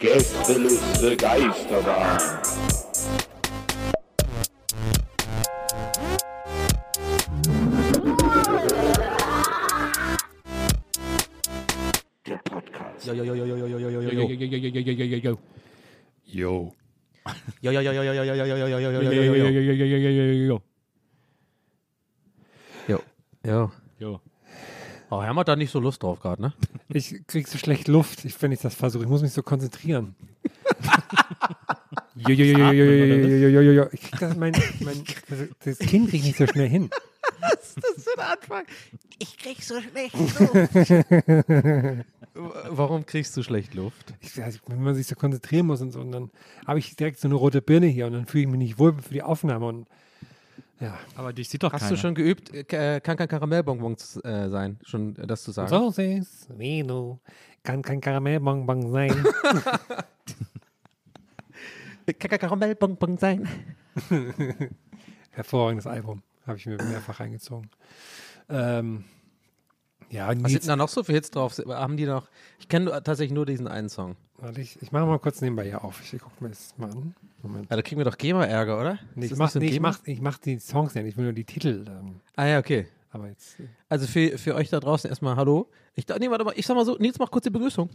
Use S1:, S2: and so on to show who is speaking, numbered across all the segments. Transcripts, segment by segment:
S1: Gästeliste Geisterbahn. Der Podcast.
S2: Yo, yo, yo, yo, yo, yo, yo, yo, yo, yo, yo, yo, yo, yo, yo, yo, yo, yo.
S3: Yo.
S2: Yo, yo, yo, yo, yo, yo, Oh, Herm hat da nicht so Lust drauf gerade, ne?
S3: Ich krieg so schlecht Luft, wenn ich das versuche. Ich muss mich so konzentrieren. jo, Ich krieg das, mein, Kind krieg ich nicht so schnell hin.
S2: Was ist das für ein Anfang? Ich krieg so schlecht Luft. Warum kriegst du schlecht Luft?
S3: Ich, also, wenn man sich so konzentrieren muss und so, und dann habe ich direkt so eine rote Birne hier und dann fühle ich mich nicht wohl für die Aufnahme und ja.
S4: Aber dich sieht doch
S2: Hast
S4: keiner.
S2: du schon geübt, äh, kann kein Karamellbonbon äh, sein, schon äh, das zu sagen?
S3: So süß, wie du, kann kein Karamellbonbon sein.
S2: Kann kein Karamellbonbon sein.
S3: Hervorragendes Album, habe ich mir mehrfach reingezogen. Ähm, ja,
S2: Was sind da noch so für Hits drauf? Haben die noch? Ich kenne tatsächlich nur diesen einen Song.
S3: Warte, ich, ich mache mal kurz nebenbei hier auf. Ich gucke mir das mal an. Moment.
S2: Ja, da kriegen wir doch GEMA-Ärger, oder?
S3: Nee, ich
S2: das
S3: mach,
S2: nicht so ein
S3: nee, ich, mach, ich mach die Songs nicht, ich will nur die Titel. Ähm,
S2: Ah ja, okay.
S3: aber jetzt. äh,
S2: Also für, für euch da draußen erstmal Hallo. Ich, nee, warte mal, ich sag mal so, Nils, mach kurz die Begrüßung.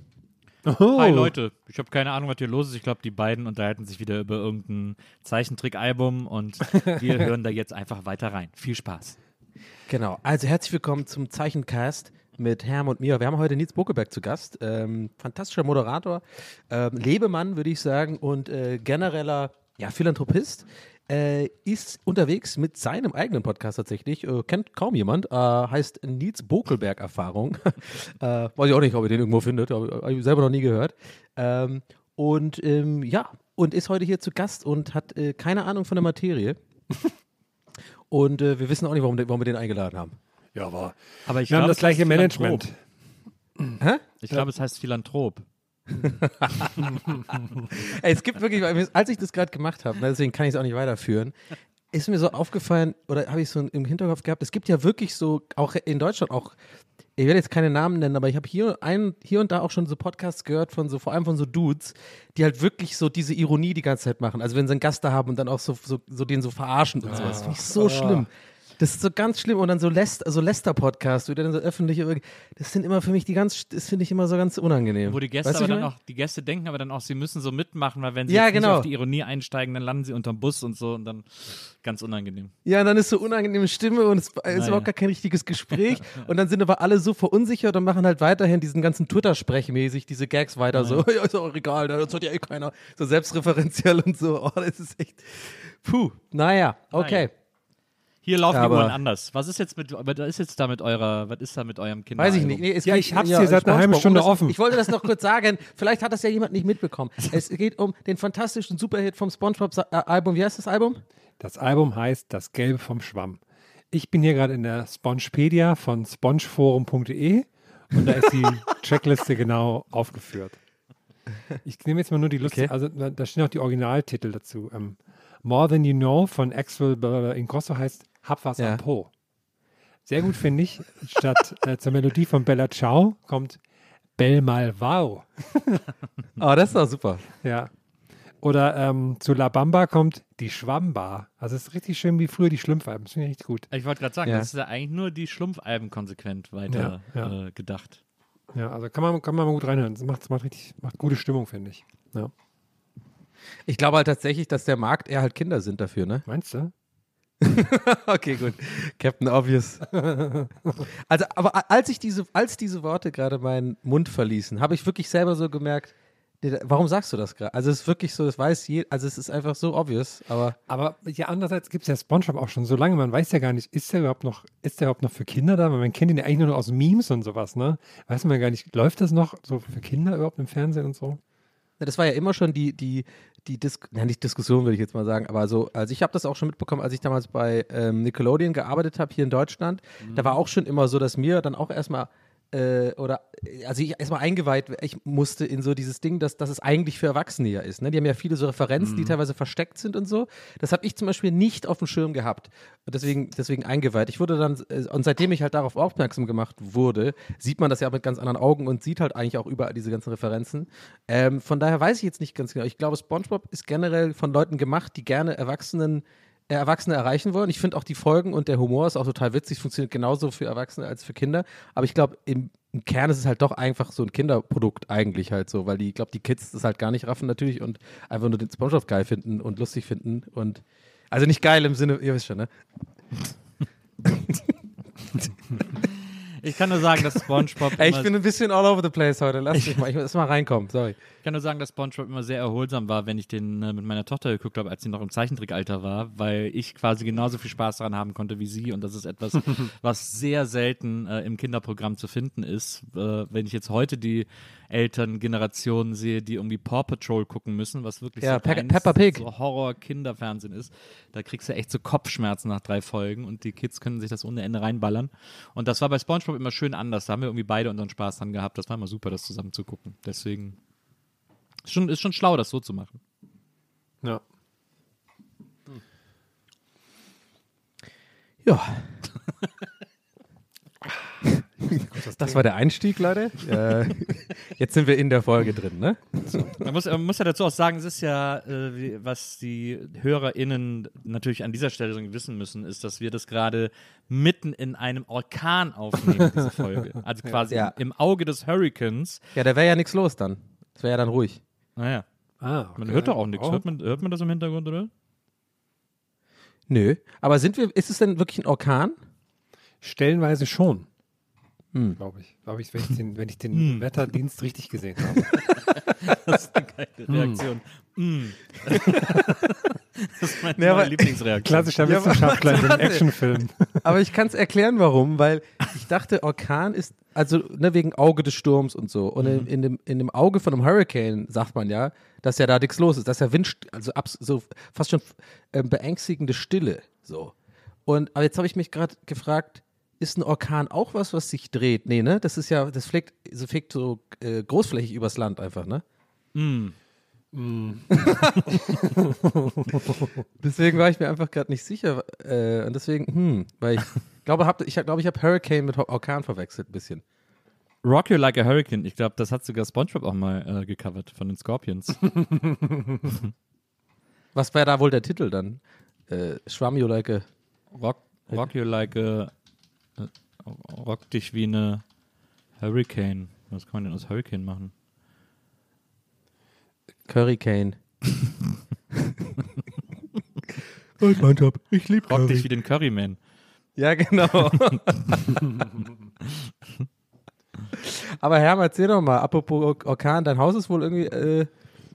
S3: Oh,
S4: Hi Leute, ich habe keine Ahnung, was hier los ist. Ich glaube, die beiden unterhalten sich wieder über irgendein Zeichentrick-Album und wir hören da jetzt einfach weiter rein. Viel Spaß.
S2: Genau, also herzlich willkommen zum Zeichencast mit Herm und mir. Wir haben heute Nils Bokeberg zu Gast. Ähm, fantastischer Moderator, ähm, Lebemann, würde ich sagen, und äh, genereller ja, Philanthropist. Äh, ist unterwegs mit seinem eigenen Podcast tatsächlich. Äh, kennt kaum jemand. Äh, heißt Nils Bokelberg Erfahrung. äh, weiß ich auch nicht, ob ihr den irgendwo findet. Habe hab ich selber noch nie gehört. Ähm, und ähm, ja, und ist heute hier zu Gast und hat äh, keine Ahnung von der Materie. und äh, wir wissen auch nicht, warum, warum wir den eingeladen haben.
S3: Ja, aber
S4: Aber ich
S3: wir haben
S4: glaub,
S3: das
S4: es
S3: gleiche Management.
S4: Philanthrop. Ich glaube, es heißt Philanthrop.
S2: Ey, es gibt wirklich, als ich das gerade gemacht habe, ne, deswegen kann ich es auch nicht weiterführen, ist mir so aufgefallen, oder habe ich so im Hinterkopf gehabt, es gibt ja wirklich so, auch in Deutschland auch, ich werde jetzt keine Namen nennen, aber ich habe hier, ein, hier und da auch schon so Podcasts gehört von so, vor allem von so Dudes, die halt wirklich so diese Ironie die ganze Zeit machen. Also wenn sie einen Gast da haben und dann auch so, so, so den so verarschen und sowas. Finde ich so schlimm. Das ist so ganz schlimm und dann so Lester, so Lester-Podcast, wieder dann so öffentliche, das sind immer für mich die ganz, das finde ich immer so ganz unangenehm.
S4: Wo die Gäste
S2: Weißt
S4: aber dann auch, die Gäste denken aber dann auch, sie müssen so mitmachen, weil wenn sie
S2: Ja, genau.
S4: auf die Ironie einsteigen, dann landen sie unterm Bus und so und dann ganz unangenehm.
S2: Ja, und dann ist so unangenehme Stimme und es ist
S4: Naja.
S2: überhaupt gar kein richtiges Gespräch. und dann sind aber alle so verunsichert und machen halt weiterhin diesen ganzen Twitter-Sprech-mäßig, diese Gags weiter. So, ja, ist auch egal, das hat ja eh keiner. So selbstreferenziell und so. Oh, das ist echt. Puh. Naja, okay.
S4: Naja. Hier laufen
S2: Aber-
S4: die Uhren anders. Was ist jetzt mit, was ist jetzt da mit eurer, was ist da mit eurem Kind?
S2: Weiß ich nicht. Nee, es
S3: Ja,
S2: geht-
S3: ich hab's hier seit einer halben. Stunde
S2: Und das,
S3: offen.
S2: Ich wollte das noch kurz sagen. Vielleicht hat das ja jemand nicht mitbekommen. Es geht um den fantastischen Superhit vom SpongeBob-Album. Wie heißt das Album?
S3: Das Album heißt Das Gelbe vom Schwamm. Ich bin hier gerade in der Spongepedia von spongeforum.de und da ist die Checkliste genau aufgeführt. Ich nehme jetzt mal nur die Lust,
S2: Okay.
S3: also da stehen auch die Originaltitel dazu. Ähm, More Than You Know von Axel Ingrosso heißt Hab was
S2: Ja.
S3: am Po. Sehr gut finde ich. Statt äh, zur Melodie von Bella Ciao kommt Bell mal wow.
S2: Oh, das ist doch super.
S3: Ja. Oder ähm, zu La Bamba kommt die Schwammbar. Also es ist richtig schön wie früher die Schlümpfalben. Das finde ich richtig gut.
S4: Ich wollte gerade sagen,
S2: Ja.
S4: das ist ja eigentlich nur die Schlumpfalben konsequent weiter
S3: Ja, ja.
S4: Äh, gedacht.
S3: Ja, also kann man, kann man mal gut reinhören. Das macht, das macht richtig, macht gute Stimmung, finde ich. Ja.
S2: Ich glaube halt tatsächlich, dass der Markt eher halt Kinder sind dafür, ne?
S3: Meinst du?
S2: okay, gut. Captain Obvious. Also, aber als ich diese, als diese Worte gerade meinen Mund verließen, habe ich wirklich selber so gemerkt, warum sagst du das gerade? Also es ist wirklich so, das weiß je, also es ist einfach so obvious, aber
S3: Aber ja, andererseits gibt es ja Spongebob auch schon so lange, man weiß ja gar nicht, ist der überhaupt noch, ist der überhaupt noch für Kinder da? Weil man kennt ihn ja eigentlich nur noch aus Memes und sowas, ne? Weiß man gar nicht, läuft das noch so für Kinder überhaupt im Fernsehen und so?
S2: Das war ja immer schon die, die, die Dis na, nicht Diskussion, würde ich jetzt mal sagen, aber so, also ich habe das auch schon mitbekommen, als ich damals bei ähm, Nickelodeon gearbeitet habe hier in Deutschland. Da war auch schon immer so, dass mir dann auch erstmal äh, oder also ich erstmal eingeweiht, ich musste in so dieses Ding, dass, dass es eigentlich für Erwachsene ja ist. Ne? Die haben ja viele so Referenzen, die teilweise versteckt sind und so. Das habe ich zum Beispiel nicht auf dem Schirm gehabt. Und deswegen, deswegen eingeweiht. Ich wurde dann, äh, und seitdem ich halt darauf aufmerksam gemacht wurde, sieht man das ja mit ganz anderen Augen und sieht halt eigentlich auch überall diese ganzen Referenzen. Ähm, von daher weiß ich jetzt nicht ganz genau. Ich glaube, SpongeBob ist generell von Leuten gemacht, die gerne Erwachsenen äh, Erwachsene erreichen wollen. Ich finde auch die Folgen und der Humor ist auch total witzig, funktioniert genauso für Erwachsene als für Kinder. Aber ich glaube, im, im Kern ist es halt doch einfach so ein Kinderprodukt eigentlich halt so, weil die, ich glaube, die Kids das halt gar nicht raffen natürlich und einfach nur den SpongeBob geil finden und lustig finden und also nicht geil im Sinne, ihr wisst schon, ne?
S4: Ich kann nur sagen, dass SpongeBob
S2: Ey, ich bin ein bisschen all over the place heute. Lass mich mal, ich muss mal reinkommen, sorry.
S4: Ich kann nur sagen, dass SpongeBob immer sehr erholsam war, wenn ich den äh, mit meiner Tochter geguckt habe, als sie noch im Zeichentrickalter war, weil ich quasi genauso viel Spaß daran haben konnte wie sie und das ist etwas, was sehr selten äh, im Kinderprogramm zu finden ist. Äh, wenn ich jetzt heute die Elterngenerationen sehe, die irgendwie Paw Patrol gucken müssen, was wirklich
S2: Ja,
S4: so
S2: Pe Peppa Pig.
S4: so Horror-Kinderfernsehen ist, da kriegst du echt so Kopfschmerzen nach drei Folgen und die Kids können sich das ohne Ende reinballern. Und das war bei SpongeBob immer schön anders. Da haben wir irgendwie beide unseren Spaß dran gehabt. Das war immer super, das zusammen zu gucken. Deswegen ist schon, ist schon schlau, das so zu machen.
S3: Ja.
S2: Ja. Das war der Einstieg, Leute. Äh, jetzt sind wir in der Folge drin, ne?
S4: Man muss, man muss ja dazu auch sagen, es ist ja, äh, was die HörerInnen natürlich an dieser Stelle wissen müssen, ist, dass wir das gerade mitten in einem Orkan aufnehmen, diese Folge. Also quasi
S2: Ja.
S4: im Auge des Hurricanes.
S2: Ja, da wäre ja nichts los dann. Das wäre ja dann ruhig.
S4: Naja,
S3: Ah,
S4: man
S3: okay.
S4: hört doch auch nichts.
S3: Oh.
S4: Hört man, hört man das im Hintergrund, oder?
S2: Nö. Aber sind wir, ist es denn wirklich ein Orkan?
S3: Stellenweise schon.
S2: Hm.
S3: Glaube ich. Glaube ich, wenn ich den, wenn ich den Wetterdienst richtig gesehen habe.
S4: Das ist eine geile Reaktion. Mm. das ist meine
S2: Ja,
S4: Lieblingsreaktion.
S3: Klassischer
S2: Ja,
S3: Wissenschaftler in
S2: warte.
S3: Actionfilm.
S2: Aber ich kann es erklären, warum, weil ich dachte, Orkan ist, also ne, wegen Auge des Sturms und so. Und in, in, dem, in dem Auge von einem Hurricane sagt man ja, dass ja da nichts los ist, dass ja Wind, also abs, so fast schon ähm, beängstigende Stille. So. Und aber jetzt habe ich mich gerade gefragt, ist ein Orkan auch was, was sich dreht? Nee, ne? Das ist ja, das fliegt, so fliegt so äh, großflächig übers Land einfach, ne?
S4: Mm.
S2: Deswegen war ich mir einfach gerade nicht sicher. Äh, und deswegen, hm, weil ich glaube, hab, ich glaube, ich habe Hurricane mit Orkan verwechselt ein bisschen.
S4: Rock You Like a Hurricane. Ich glaube, das hat sogar SpongeBob auch mal äh, gecovert von den Scorpions.
S2: Was wäre da wohl der Titel dann? Äh, Schwamm you like a
S4: Rock, rock You Like a. Rock dich wie eine Hurricane. Was kann man denn aus Hurricane machen?
S2: Currycane. oh, mein Job. Ich liebe
S4: Rock dich wie den Curryman.
S2: Ja, genau. Aber Herr, erzähl doch mal, apropos Or- Orkan, dein Haus ist wohl irgendwie, äh,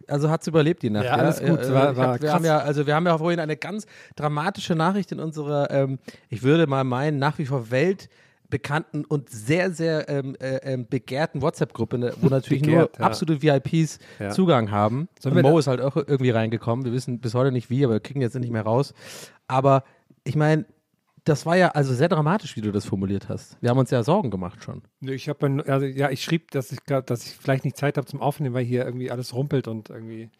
S2: also hat es überlebt die Nacht.
S3: Ja, alles gut,
S2: Äh,
S3: war- war
S2: hab, wir haben ja, also wir haben ja vorhin eine ganz dramatische Nachricht in unserer, ähm, ich würde mal meinen, nach wie vor weltbekannten und sehr, sehr ähm, äh, ähm, begehrten WhatsApp-Gruppe, ne, wo natürlich
S3: Begehrt,
S2: nur
S3: ja.
S2: absolute VIPs
S3: Ja.
S2: Zugang haben.
S3: Sollen
S2: Und Mo ist halt auch irgendwie reingekommen. Wir wissen bis heute nicht wie, aber wir kriegen jetzt nicht mehr raus. Aber ich meine, das war ja also sehr dramatisch, wie du das formuliert hast. Wir haben uns ja Sorgen gemacht schon.
S3: Ich habe, also, ja, ich schrieb, dass ich, dass ich vielleicht nicht Zeit habe zum Aufnehmen, weil hier irgendwie alles rumpelt und irgendwie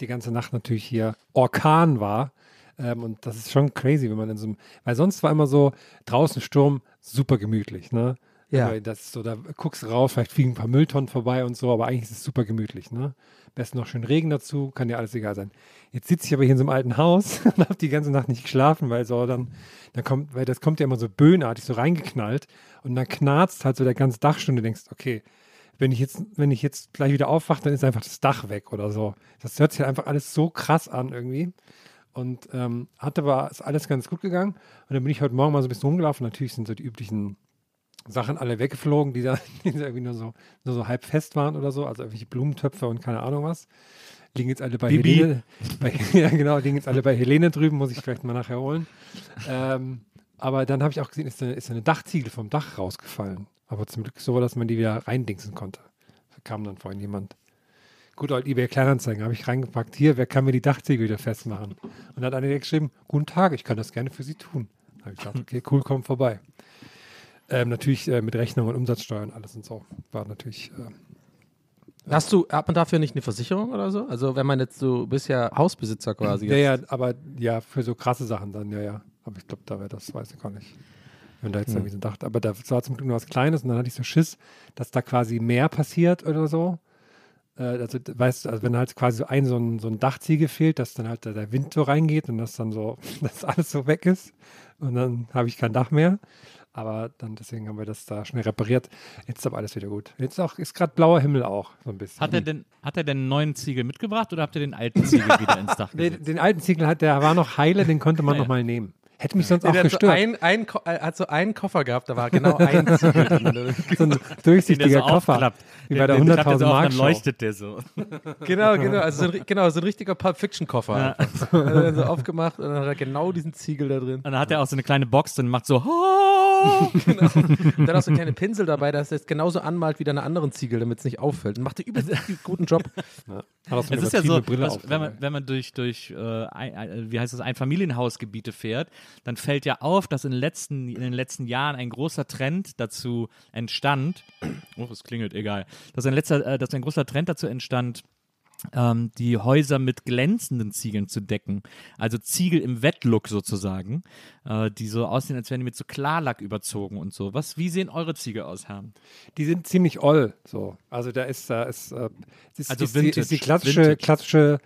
S3: die ganze Nacht natürlich hier Orkan war. Ähm, und das ist schon crazy, wenn man in so einem, weil sonst war immer so draußen Sturm super gemütlich, ne?
S2: Ja.
S3: Das ist so, da guckst du raus, vielleicht fliegen ein paar Mülltonnen vorbei und so, aber eigentlich ist es super gemütlich, ne? Besten noch schön Regen dazu, kann dir alles egal sein. Jetzt sitze ich aber hier in so einem alten Haus und habe die ganze Nacht nicht geschlafen, weil so dann, dann kommt, weil das kommt ja immer so böhnartig so reingeknallt und dann knarzt halt so der ganze Dachstunde, du denkst, okay, wenn ich jetzt, wenn ich jetzt gleich wieder aufwache, dann ist einfach das Dach weg oder so. Das hört sich halt einfach alles so krass an irgendwie. Und ähm, hat aber ist alles ganz gut gegangen. Und dann bin ich heute Morgen mal so ein bisschen rumgelaufen. Natürlich sind so die üblichen Sachen alle weggeflogen, die da, die da irgendwie nur so, nur so halb fest waren oder so. Also irgendwelche Blumentöpfe und keine Ahnung was. Liegen jetzt alle bei
S4: Bibi.
S3: Helene. Bei, ja, genau, liegen jetzt alle bei Helene drüben, muss ich vielleicht mal nachher holen. Ähm, aber dann habe ich auch gesehen, ist eine, ist eine Dachziegel vom Dach rausgefallen. Aber zum Glück so, dass man die wieder reindingsen konnte. Da kam dann vorhin jemand. Gut, old eBay Kleinanzeigen habe ich reingepackt. Hier, wer kann mir die Dachziegel wieder festmachen? Und dann hat einer geschrieben, guten Tag, ich kann das gerne für Sie tun. Da habe ich gesagt, okay, cool, komm vorbei. Ähm, natürlich äh, mit Rechnung und Umsatzsteuer und alles und so. War natürlich, äh,
S2: Hast du, hat man dafür nicht eine Versicherung oder so? Also wenn man jetzt so, du bist ja Hausbesitzer quasi.
S3: ja,
S2: jetzt.
S3: ja, aber ja, für so krasse Sachen dann, ja, ja. Aber ich glaube, da wäre das, weiß ich gar nicht. Wenn da jetzt irgendwie so dachte, aber da war zum Glück nur was Kleines und dann hatte ich so Schiss, dass da quasi mehr passiert oder so. Äh, also, weißt du, also wenn halt quasi so ein, so ein, so ein Dachziegel fehlt, dass dann halt der Wind so reingeht und das dann so, dass alles so weg ist und dann habe ich kein Dach mehr. Aber dann deswegen haben wir das da schnell repariert. Jetzt ist aber alles wieder gut. Jetzt auch, ist gerade blauer Himmel auch so ein bisschen.
S4: Hat er denn, hat er denn einen neuen Ziegel mitgebracht oder habt ihr den alten Ziegel wieder ins Dach
S3: Nee,
S4: gesetzt?
S3: den alten Ziegel hat, der war noch heile, den konnte man
S4: Ja, ja.
S3: noch mal nehmen. Hätte mich sonst
S2: Nee,
S3: auch
S2: der hat so,
S3: gestört.
S2: ein, ein, äh, hat so einen Koffer gehabt, da war genau ein Ziegel drin.
S3: so ein durchsichtiger
S4: so
S3: Koffer.
S4: aufklappt.
S3: Wie bei der
S4: Den- den klappt er
S3: 100.000
S4: so auf,
S3: Mark
S4: Dann leuchtet der so.
S2: Genau, genau, also so ein, genau, so ein richtiger Pulp Fiction Koffer.
S4: Ja.
S2: Hat er so aufgemacht und dann hat er genau diesen Ziegel da drin.
S4: Und dann hat er auch so eine kleine Box und macht so. "Oh!"
S2: Und dann auch so ein kleine Pinsel dabei, dass er es genauso anmalt wie deine anderen Ziegel, damit es nicht auffällt. Und macht er übelst guten Job.
S3: Hat so eine
S4: Es ist ja so, was, wenn, man, wenn man durch, durch äh, ein, ein, wie heißt das, Einfamilienhausgebiete fährt, dann fällt ja auf, dass in den, letzten, in den letzten Jahren ein großer Trend dazu entstand, oh, es klingelt, egal, dass ein, letzter, äh, dass ein großer Trend dazu entstand, ähm, die Häuser mit glänzenden Ziegeln zu decken. Also Ziegel im Wettlook sozusagen, äh, die so aussehen, als wären die mit so Klarlack überzogen und so. Was, wie sehen eure Ziegel aus, Herr?
S3: Die sind ziemlich oll. So. Also da ist, da ist, äh, ist,
S4: Also
S3: ist, die, ist die klassische,
S4: Vintage.
S3: klassische,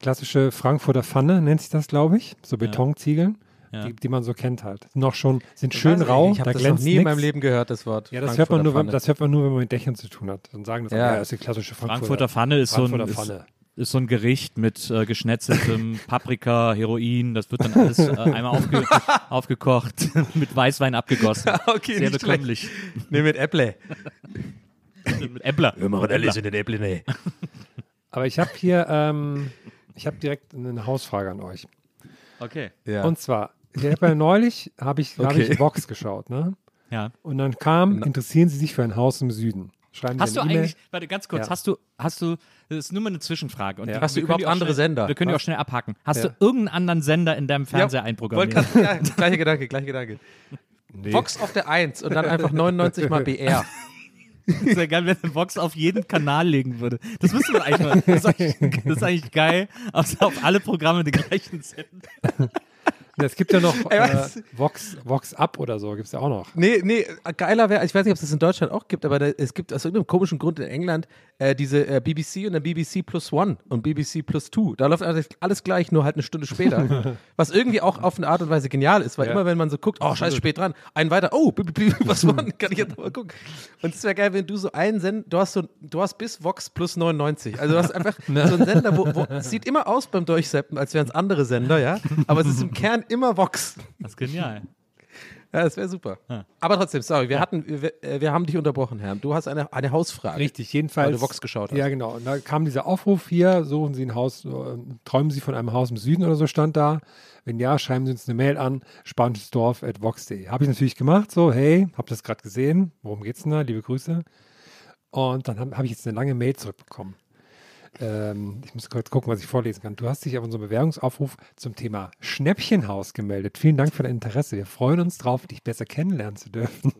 S3: klassische Frankfurter Pfanne, nennt sich das, glaube ich. So Betonziegeln,
S4: Ja.
S3: Die, die man so kennt halt. Noch schon, sind schön
S2: ich
S3: rau,
S2: Ich habe
S3: da
S2: das noch
S3: glänzt
S2: nie in
S3: nix.
S2: meinem Leben gehört, das Wort.
S3: Ja, das hört, man
S2: Frankfurter
S3: nur, wenn,
S2: Pfanne.
S3: das hört man nur, wenn man mit Dächern zu tun hat. Dann sagen das,
S2: Ja.
S3: ja, ja das ist die klassische Frankfurter,
S4: Frankfurter Pfanne ist so ein,
S3: Frankfurter
S4: ist,
S3: Pfanne.
S4: ist so ein Gericht mit äh, geschnetzeltem Paprika, Heroin, das wird dann alles äh, einmal aufge aufgekocht, mit Weißwein abgegossen.
S2: Okay,
S4: Sehr bekömmlich.
S2: Nee, mit Äpple.
S4: mit Äppler.
S2: Wir machen alles in den Äpple, nee.
S3: Aber ich habe hier, ähm, ich habe direkt eine Hausfrage an euch.
S4: Okay.
S2: Ja.
S3: Und zwar, ich habe ja neulich, habe ich, hab
S2: Okay.
S3: ich Vox geschaut, ne?
S4: Ja.
S3: Und dann kam, interessieren Sie sich für ein Haus im Süden? Schreiben Sie
S4: Hast du
S3: eine E-Mail.
S4: eigentlich, warte ganz kurz,
S3: Ja.
S4: hast du, hast du, das ist nur mal eine Zwischenfrage. Und
S3: Ja.
S4: die-
S2: Hast du überhaupt andere
S4: schnell,
S2: Sender?
S4: Wir können die auch schnell abhaken. Hast
S3: Ja.
S4: du irgendeinen anderen Sender in deinem Fernseher einprogrammiert?
S2: grad- ja, gleicher Gedanke, gleicher Gedanke. Vox auf der 1 und dann einfach 99 mal BR.
S4: Das wäre geil, wenn der Vox auf jeden Kanal legen würde. Das müssen wir eigentlich mal. Das ist eigentlich, das ist eigentlich geil, auf, auf alle Programme den gleichen senden.
S3: Es gibt ja noch äh? Vox, Vox Up oder so, gibt es ja auch noch.
S2: Nee, nee, geiler wäre, ich weiß nicht, ob es das in Deutschland auch gibt, aber da, es gibt aus irgendeinem komischen Grund in England äh, diese äh, BBC und dann BBC Plus One und BBC Plus Two. Da läuft alles, alles gleich, nur halt eine Stunde später. was irgendwie auch auf eine Art und Weise genial ist, weil
S3: Ja.
S2: immer wenn man so guckt, oh, scheiße, spät dran, ein weiter, oh, was war denn? Kann ich jetzt mal gucken. Und es wäre geil, wenn du so einen Sender, du hast so, du hast bis Vox plus 99. Also du hast einfach so einen Sender, wo, wo es sieht immer aus beim Durchseppen, als wären es andere Sender, ja. Aber es ist im Kern immer Vox.
S4: Das ist genial.
S2: Ja, das wäre super. Aber trotzdem, sorry, wir hatten, wir, äh, wir haben dich unterbrochen, Herr. Du hast eine, eine Hausfrage.
S3: Richtig, jedenfalls.
S2: Weil du Vox geschaut hast.
S3: Ja, genau. Und da kam dieser Aufruf hier, suchen Sie ein Haus, äh, träumen Sie von einem Haus im Süden oder so, stand da. Wenn ja, schreiben Sie uns eine Mail an, spanisches.vox.de. Habe ich natürlich gemacht, so, hey, hab das gerade gesehen, worum geht's denn da, liebe Grüße. Und dann habe hab ich jetzt eine lange Mail zurückbekommen. Ähm, ich muss kurz gucken, was ich vorlesen kann. Du hast dich auf unseren Bewerbungsaufruf zum Thema Schnäppchenhaus gemeldet. Vielen Dank für dein Interesse. Wir freuen uns drauf, dich besser kennenlernen zu dürfen.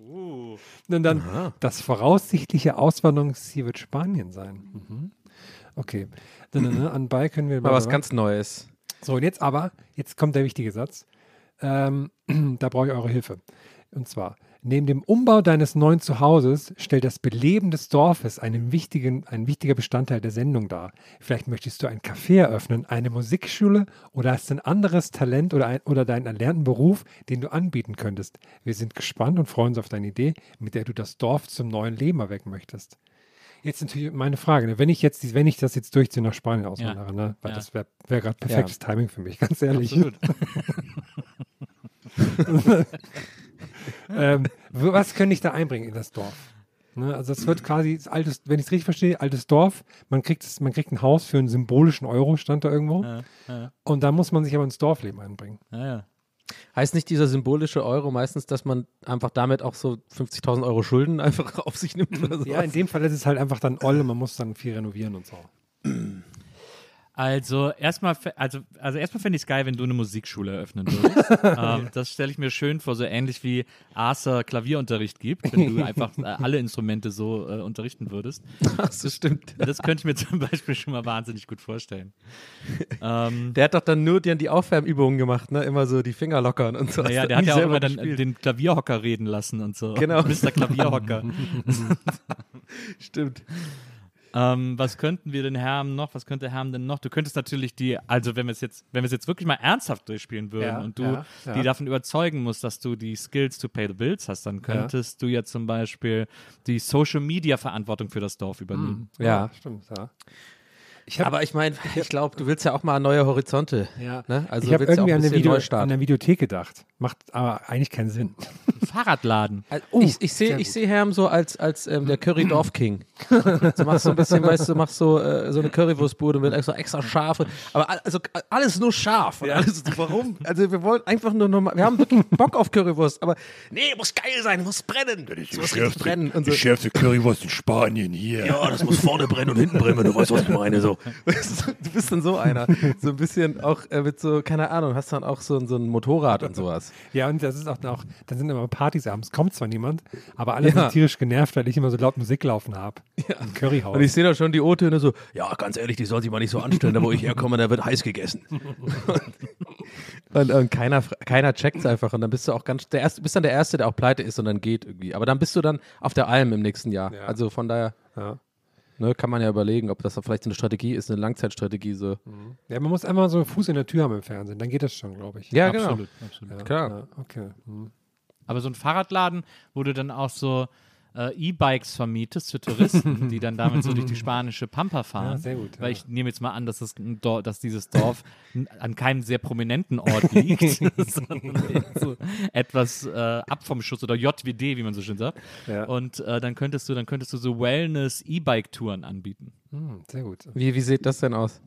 S3: Und dann das voraussichtliche Auswanderungsziel wird Spanien sein. Mhm. Okay. Anbei können wir
S2: Mal was ganz Neues.
S3: so, und jetzt aber, jetzt kommt der wichtige Satz. Ähm, da brauche ich eure Hilfe. Und zwar, neben dem Umbau deines neuen Zuhauses stellt das Beleben des Dorfes einen wichtigen, ein wichtiger Bestandteil der Sendung dar. Vielleicht möchtest du ein Café eröffnen, eine Musikschule oder hast ein anderes Talent oder, ein, oder deinen erlernten Beruf, den du anbieten könntest. Wir sind gespannt und freuen uns auf deine Idee, mit der du das Dorf zum neuen Leben erwecken möchtest. Jetzt natürlich meine Frage, ne? wenn ich jetzt, wenn ich das jetzt durchziehe nach Spanien auswandere, ne? weil
S4: Ja.
S3: das wäre wär gerade perfektes Timing für mich, ganz ehrlich.
S4: Absolut.
S3: ähm, was könnte ich da einbringen in das Dorf? Ne, also es wird quasi das altes, wenn ich es richtig verstehe, altes Dorf. Man kriegt es, man kriegt ein Haus für einen symbolischen Euro, stand da irgendwo.
S4: Ja, ja,
S3: Und da muss man sich aber ins Dorfleben einbringen.
S4: ja, ja.
S2: Heißt nicht dieser symbolische Euro meistens, dass man einfach damit auch so 50.000 Euro Schulden einfach auf sich nimmt oder so?
S3: Ja, in dem Fall ist es halt einfach dann oll und man muss dann viel renovieren und so.
S4: Also erstmal, also, also erstmal fände ich es geil, wenn du eine Musikschule eröffnen würdest. ähm, das stelle ich mir schön vor, so ähnlich wie Arthur Klavierunterricht gibt, wenn du einfach äh, alle Instrumente so äh, unterrichten würdest.
S2: das stimmt.
S4: Das könnte ich mir zum Beispiel schon mal wahnsinnig gut vorstellen. ähm,
S2: Der hat doch dann nur die, die Aufwärmübungen gemacht, ne? Immer so die Finger lockern und so.
S4: naja,
S2: Hast
S4: der hat ja auch immer dann
S2: gespielt.
S4: den Klavierhocker reden lassen und so.
S2: Genau.
S4: Mr. Klavierhocker.
S2: Stimmt.
S4: Ähm, was könnten wir denn Herm noch? Was könnte Herm denn noch? Du könntest natürlich die, also wenn wir es jetzt, wenn wir es jetzt wirklich mal ernsthaft durchspielen würden
S3: Ja,
S4: und du
S3: ja, ja.
S4: die davon überzeugen musst, dass du die Skills to pay the bills hast, dann könntest du ja zum Beispiel die Social Media Verantwortung für das Dorf übernehmen.
S2: Ja.
S3: stimmt, ja. Ich
S2: Aber ich meine, ich glaube, du willst ja auch mal neue Horizonte.
S3: ja.
S2: Ne? Also
S3: ich habe
S2: ja
S3: irgendwie
S2: ein
S3: an eine, Video, an eine Videothek gedacht. Macht aber eigentlich keinen Sinn.
S4: Fahrradladen.
S2: Also, ich ich sehe seh Herm so als, als ähm, der Curry Dorf King. Du machst so ein bisschen, weißt du, machst so, äh, so eine Currywurstbude mit extra, extra scharf. Aber also alles nur scharf. Und alles, warum? Also wir wollen einfach nur normal, wir haben wirklich Bock auf Currywurst, aber nee, muss geil sein, muss brennen. Es muss richtig brennen. Und so.
S1: schärfste Currywurst in Spanien hier.
S2: Ja, das muss vorne brennen und hinten brennen, wenn du weißt, was ich meine. So. Du bist dann so einer. So ein bisschen auch äh, mit so, keine Ahnung, hast dann auch so, ein- so ein Motorrad und sowas.
S3: Ja, und das ist auch noch, dann sind immer Partys abends, kommt zwar niemand, aber alle
S2: Ja.
S3: sind tierisch genervt, weil ich immer so laut Musik laufen habe. Im Curryhaus.
S2: Und ich sehe da schon die O-Töne so, ja, ganz ehrlich, die soll sich mal nicht so anstellen, da wo ich herkomme, da wird heiß gegessen. und, und keiner, keiner checkt es einfach und dann bist du auch ganz, der erste, bist dann der Erste, der auch pleite ist und dann geht irgendwie. Aber dann bist du dann auf der Alm im nächsten Jahr.
S3: Ja.
S2: Also von daher
S3: ja.
S2: ne, kann man ja überlegen, ob das vielleicht so eine Strategie ist, eine Langzeitstrategie so.
S3: ja, man muss einfach so einen Fuß in der Tür haben im Fernsehen, dann geht das schon, glaube ich.
S2: Ja,
S4: absolut, absolut.
S3: ja,
S2: klar.
S3: Ja, okay. Hm.
S4: Aber so ein Fahrradladen, wo du dann auch so äh, E-Bikes vermietest für Touristen, die dann damit so durch die spanische Pampa fahren.
S3: Ja, sehr gut,
S4: Weil
S3: ja.
S4: ich nehme jetzt mal an, dass, das ein Dor dass dieses Dorf an keinem sehr prominenten Ort liegt, sondern so etwas äh, ab vom Schuss oder JWD, wie man so schön sagt.
S3: Ja.
S4: Und äh, dann könntest du, dann könntest du so Wellness-E-Bike-Touren anbieten.
S3: Hm, sehr gut.
S2: Wie, wie sieht das denn aus?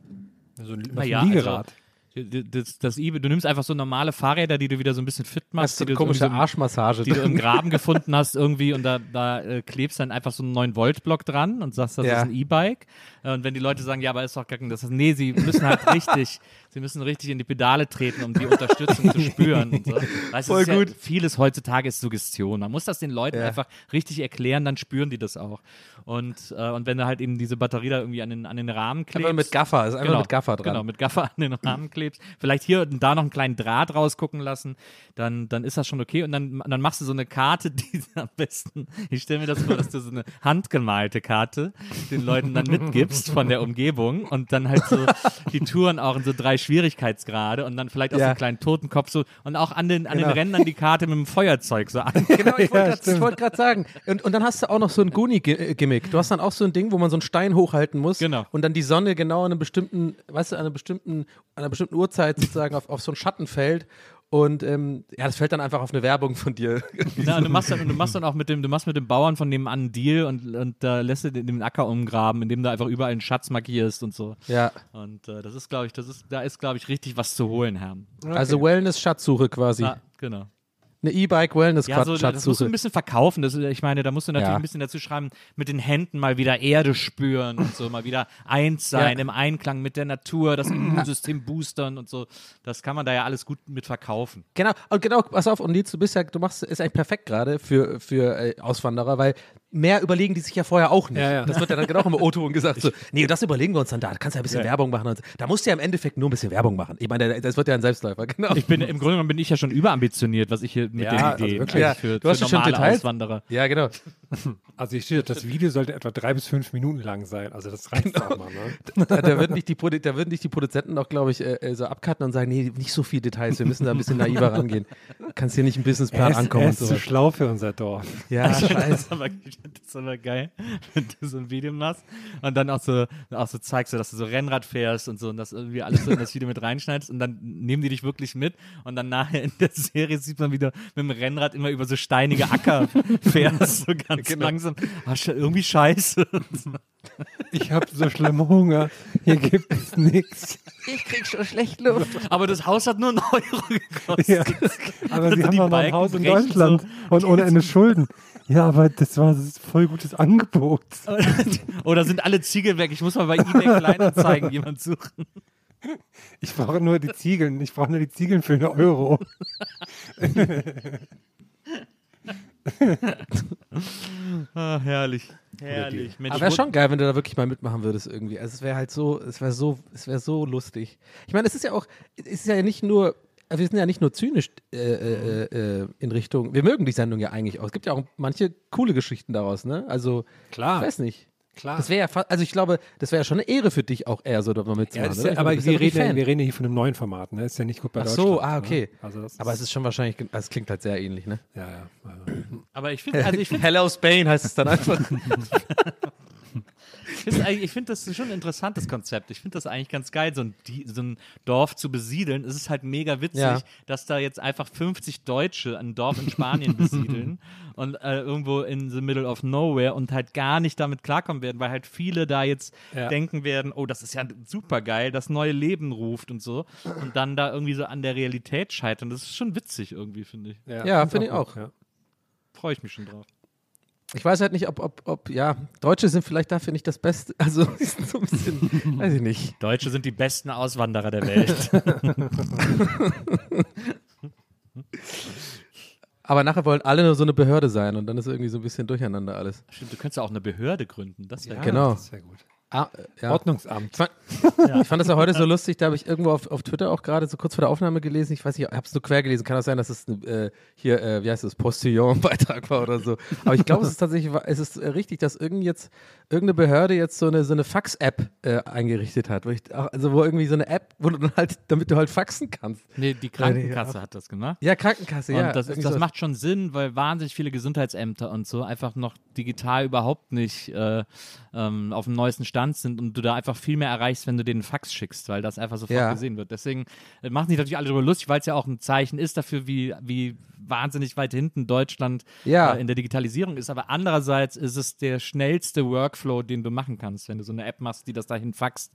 S3: So ein,
S4: Naja,
S3: ein Liegerad.
S4: Also, das, das E- du nimmst einfach so normale Fahrräder, die du wieder so ein bisschen fit
S2: Das
S4: machst.
S2: ist so
S4: die
S2: eine
S4: du irgendwie
S2: komische
S4: so-
S2: Arschmassage.
S4: die du im Graben gefunden hast irgendwie und da, da äh, klebst dann einfach so einen 9-Volt-Block dran und sagst, das
S2: Ja.
S4: ist ein E-Bike. Äh, Und wenn die Leute sagen, ja, aber ist doch gar kein, das ist, nee, sie müssen halt richtig, sie müssen richtig in die Pedale treten, um die Unterstützung zu spüren. So. Weißt, du,
S2: Voll
S4: ist ja,
S2: gut.
S4: vieles heutzutage ist Suggestion. Man muss das den Leuten
S2: Ja.
S4: einfach richtig erklären, dann spüren die das auch. Und, äh, und wenn du halt eben diese Batterie da irgendwie an den, an den Rahmen klebst.
S2: Einfach mit Gaffer, ist einfach mit Gaffer dran.
S4: Genau, mit Gaffer an den Rahmen klebst. Vielleicht hier und da noch einen kleinen Draht rausgucken lassen, dann, dann ist das schon okay. Und dann, dann machst du so eine Karte, die am besten, ich stelle mir das vor, dass du so eine handgemalte Karte den Leuten dann mitgibst von der Umgebung und dann halt so die Touren auch in so drei Schwierigkeitsgrade und dann vielleicht auch so
S2: Ja.
S4: einen kleinen Totenkopf so und auch an den, an
S2: Genau.
S4: den Rändern die Karte mit dem Feuerzeug so an.
S2: Genau, ich
S3: Ja,
S2: wollte wollt gerade sagen. Und, und dann hast du auch noch so ein Goonie-Gimmick. Du hast dann auch so ein Ding, wo man so einen Stein hochhalten muss
S4: Genau.
S2: und dann die Sonne genau an einem bestimmten, weißt du, an einer bestimmten, an einer bestimmten Uhrzeit sozusagen auf, auf so einen Schatten fällt. Und ähm, ja, das fällt dann einfach auf eine Werbung von dir.
S4: Ja, und du machst dann, du machst dann auch mit dem, du machst mit dem Bauern von nebenan einen Deal und, und da lässt du den, den Acker umgraben, indem du einfach überall einen Schatz markierst und so.
S2: ja.
S4: Und äh, das ist, glaube ich, das ist, da ist, glaube ich, richtig was zu holen, Herr.
S2: Also Wellness-Schatzsuche quasi.
S4: Ah, genau.
S2: Eine
S4: Ja, so, das musst du ein bisschen verkaufen. Das, ich meine, da musst du natürlich
S2: Ja.
S4: ein bisschen dazu schreiben, mit den Händen mal wieder Erde spüren und so, mal wieder eins sein,
S2: Ja.
S4: im Einklang mit der Natur, das Immunsystem boostern und so. Das kann man da ja alles gut mit verkaufen.
S2: Genau, und genau, pass auf, und Nils, du bist ja, du machst, ist eigentlich perfekt gerade für, für äh, Auswanderer, weil mehr überlegen die sich ja vorher auch nicht.
S3: Ja, ja.
S2: Das wird ja dann genau im O-Ton gesagt. So, nee, das überlegen wir uns dann da. Da kannst du ja ein bisschen Werbung machen. Und. Da musst du ja im Endeffekt nur ein bisschen Werbung machen. Ich meine, das wird ja ein Selbstläufer, genau.
S4: Ich bin, Im Grunde genommen bin ich ja schon überambitioniert, was ich hier mit
S3: Ja,
S4: den
S3: also
S4: Ideen
S3: wirklich.
S2: Ja,
S4: für,
S2: du hast
S4: für
S2: ja schon Details.
S4: Auswanderer.
S2: ja, genau.
S3: Also hier steht, das Video sollte etwa drei bis fünf Minuten lang sein. Also das reicht
S2: Genau.
S3: auch mal. Ne?
S2: Da, da, würden dich die, da würden dich die Produzenten auch, glaube ich, äh, äh, so abcutten und sagen, nee, nicht so viel Details, wir müssen da ein bisschen naiver rangehen. Kannst hier nicht im Businessplan
S3: Er ist,
S2: ankommen
S3: er
S2: und
S3: ist zu
S2: sowas.
S3: schlau für unser Dorf.
S2: Ja,
S4: Ich finde
S2: scheiße.
S4: das, das aber geil, wenn du so ein Video machst und dann auch so, auch so zeigst, so, dass du so Rennrad fährst und so und das irgendwie alles so in das Video mit reinschneidest und dann nehmen die dich wirklich mit und dann nachher in der Serie sieht man wieder mit dem Rennrad immer über so steinige Acker fährst, so ganz
S2: Genau.
S4: langsam. Sch- irgendwie scheiße.
S3: Ich habe so schlimm Hunger. Hier gibt es nichts.
S2: Ich krieg schon schlecht Luft.
S4: Aber das Haus hat nur einen Euro gekostet.
S3: Ja. Aber
S4: Also
S3: sie haben doch noch ein Haus in Deutschland
S4: so.
S3: und ohne Ende Schulden. Ja, aber das war ein voll gutes Angebot.
S4: Oder sind alle Ziegel weg? Ich muss mal bei eBay Kleinanzeigen jemand suchen.
S3: Ich brauche nur die Ziegeln. Ich brauche nur die Ziegeln für einen Euro.
S4: Ah, herrlich. Herrlich. Mensch,
S2: Aber wäre schon geil, wenn du da wirklich mal mitmachen würdest irgendwie. Also es wäre halt so, es wäre so, es wäre so lustig. Ich meine, es ist ja auch, es ist ja nicht nur, wir sind ja nicht nur zynisch äh, äh, äh, in Richtung, wir mögen die Sendung ja eigentlich auch. Es gibt ja auch manche coole Geschichten daraus, ne? Also,
S3: Klar.
S2: ich weiß nicht.
S3: Klar.
S2: Das wäre ja, also ich glaube, das wäre ja schon eine Ehre für dich auch eher so, da mal
S3: Ja,
S2: mitzumachen.
S3: ja, aber
S2: meine, ja
S3: wir, reden ja, wir reden ja hier von einem neuen Format. Ne? Ist ja nicht gut bei
S2: Ach so, ah, okay.
S3: Ne? Also das
S2: Aber es ist schon wahrscheinlich, also es klingt halt sehr ähnlich, ne?
S3: Ja, ja. Also,
S4: aber ich finde, also ich finde
S2: Hello Spain heißt es dann einfach.
S4: Ich finde ich find das schon ein interessantes Konzept. Ich finde das eigentlich ganz geil, so ein, so ein Dorf zu besiedeln. Es ist halt mega witzig,
S2: Ja.
S4: dass da jetzt einfach 50 Deutsche ein Dorf in Spanien besiedeln und äh, irgendwo in the middle of nowhere und halt gar nicht damit klarkommen werden, weil halt viele da jetzt
S3: Ja.
S4: denken werden, oh, das ist ja super geil, das neue Leben ruft und so und dann da irgendwie so an der Realität scheitern. Das ist schon witzig irgendwie, finde ich.
S2: Ja, finde ich auch.
S3: Ja.
S4: Freue ich mich schon drauf.
S2: Ich weiß halt nicht, ob, ob, ob, ja, Deutsche sind vielleicht dafür nicht das Beste. Also, die sind so ein bisschen, weiß ich nicht.
S4: Deutsche sind die besten Auswanderer der Welt.
S2: Aber nachher wollen alle nur so eine Behörde sein und dann ist irgendwie so ein bisschen durcheinander alles.
S4: Stimmt, du könntest ja auch eine Behörde gründen. Das wäre
S2: Genau.
S3: Das ja gut.
S2: Ah, ja.
S3: Ordnungsamt.
S2: Ich fand, ich fand das ja heute so lustig, da habe ich irgendwo auf, auf Twitter auch gerade so kurz vor der Aufnahme gelesen, ich weiß nicht, ich habe es nur quer gelesen, kann auch sein, dass es äh, hier, äh, wie heißt es, Postillon-Beitrag war oder so. Aber ich glaube, es ist tatsächlich, es ist äh, richtig, dass irgend jetzt, irgendeine Behörde jetzt so eine, so eine Fax-App äh, eingerichtet hat. Wo ich, auch- also wo irgendwie so eine App, wo du dann halt, damit du halt faxen kannst.
S4: Nee, die Krankenkasse hat das gemacht.
S2: Ja, Krankenkasse,
S4: Und
S2: ja.
S4: das,
S2: irgendwie
S4: das macht schon Sinn, weil wahnsinnig viele Gesundheitsämter und so einfach noch digital überhaupt nicht äh, ähm, auf dem neuesten Stand sind und du da einfach viel mehr erreichst, wenn du den Fax schickst, weil das einfach sofort
S2: Ja.
S4: gesehen wird. Deswegen äh, machen sich natürlich alle darüber lustig, weil es ja auch ein Zeichen ist dafür, wie, wie wahnsinnig weit hinten Deutschland
S2: Ja.
S4: äh, in der Digitalisierung ist. Aber andererseits ist es der schnellste Workflow, den du machen kannst, wenn du so eine App machst, die das dahin faxt,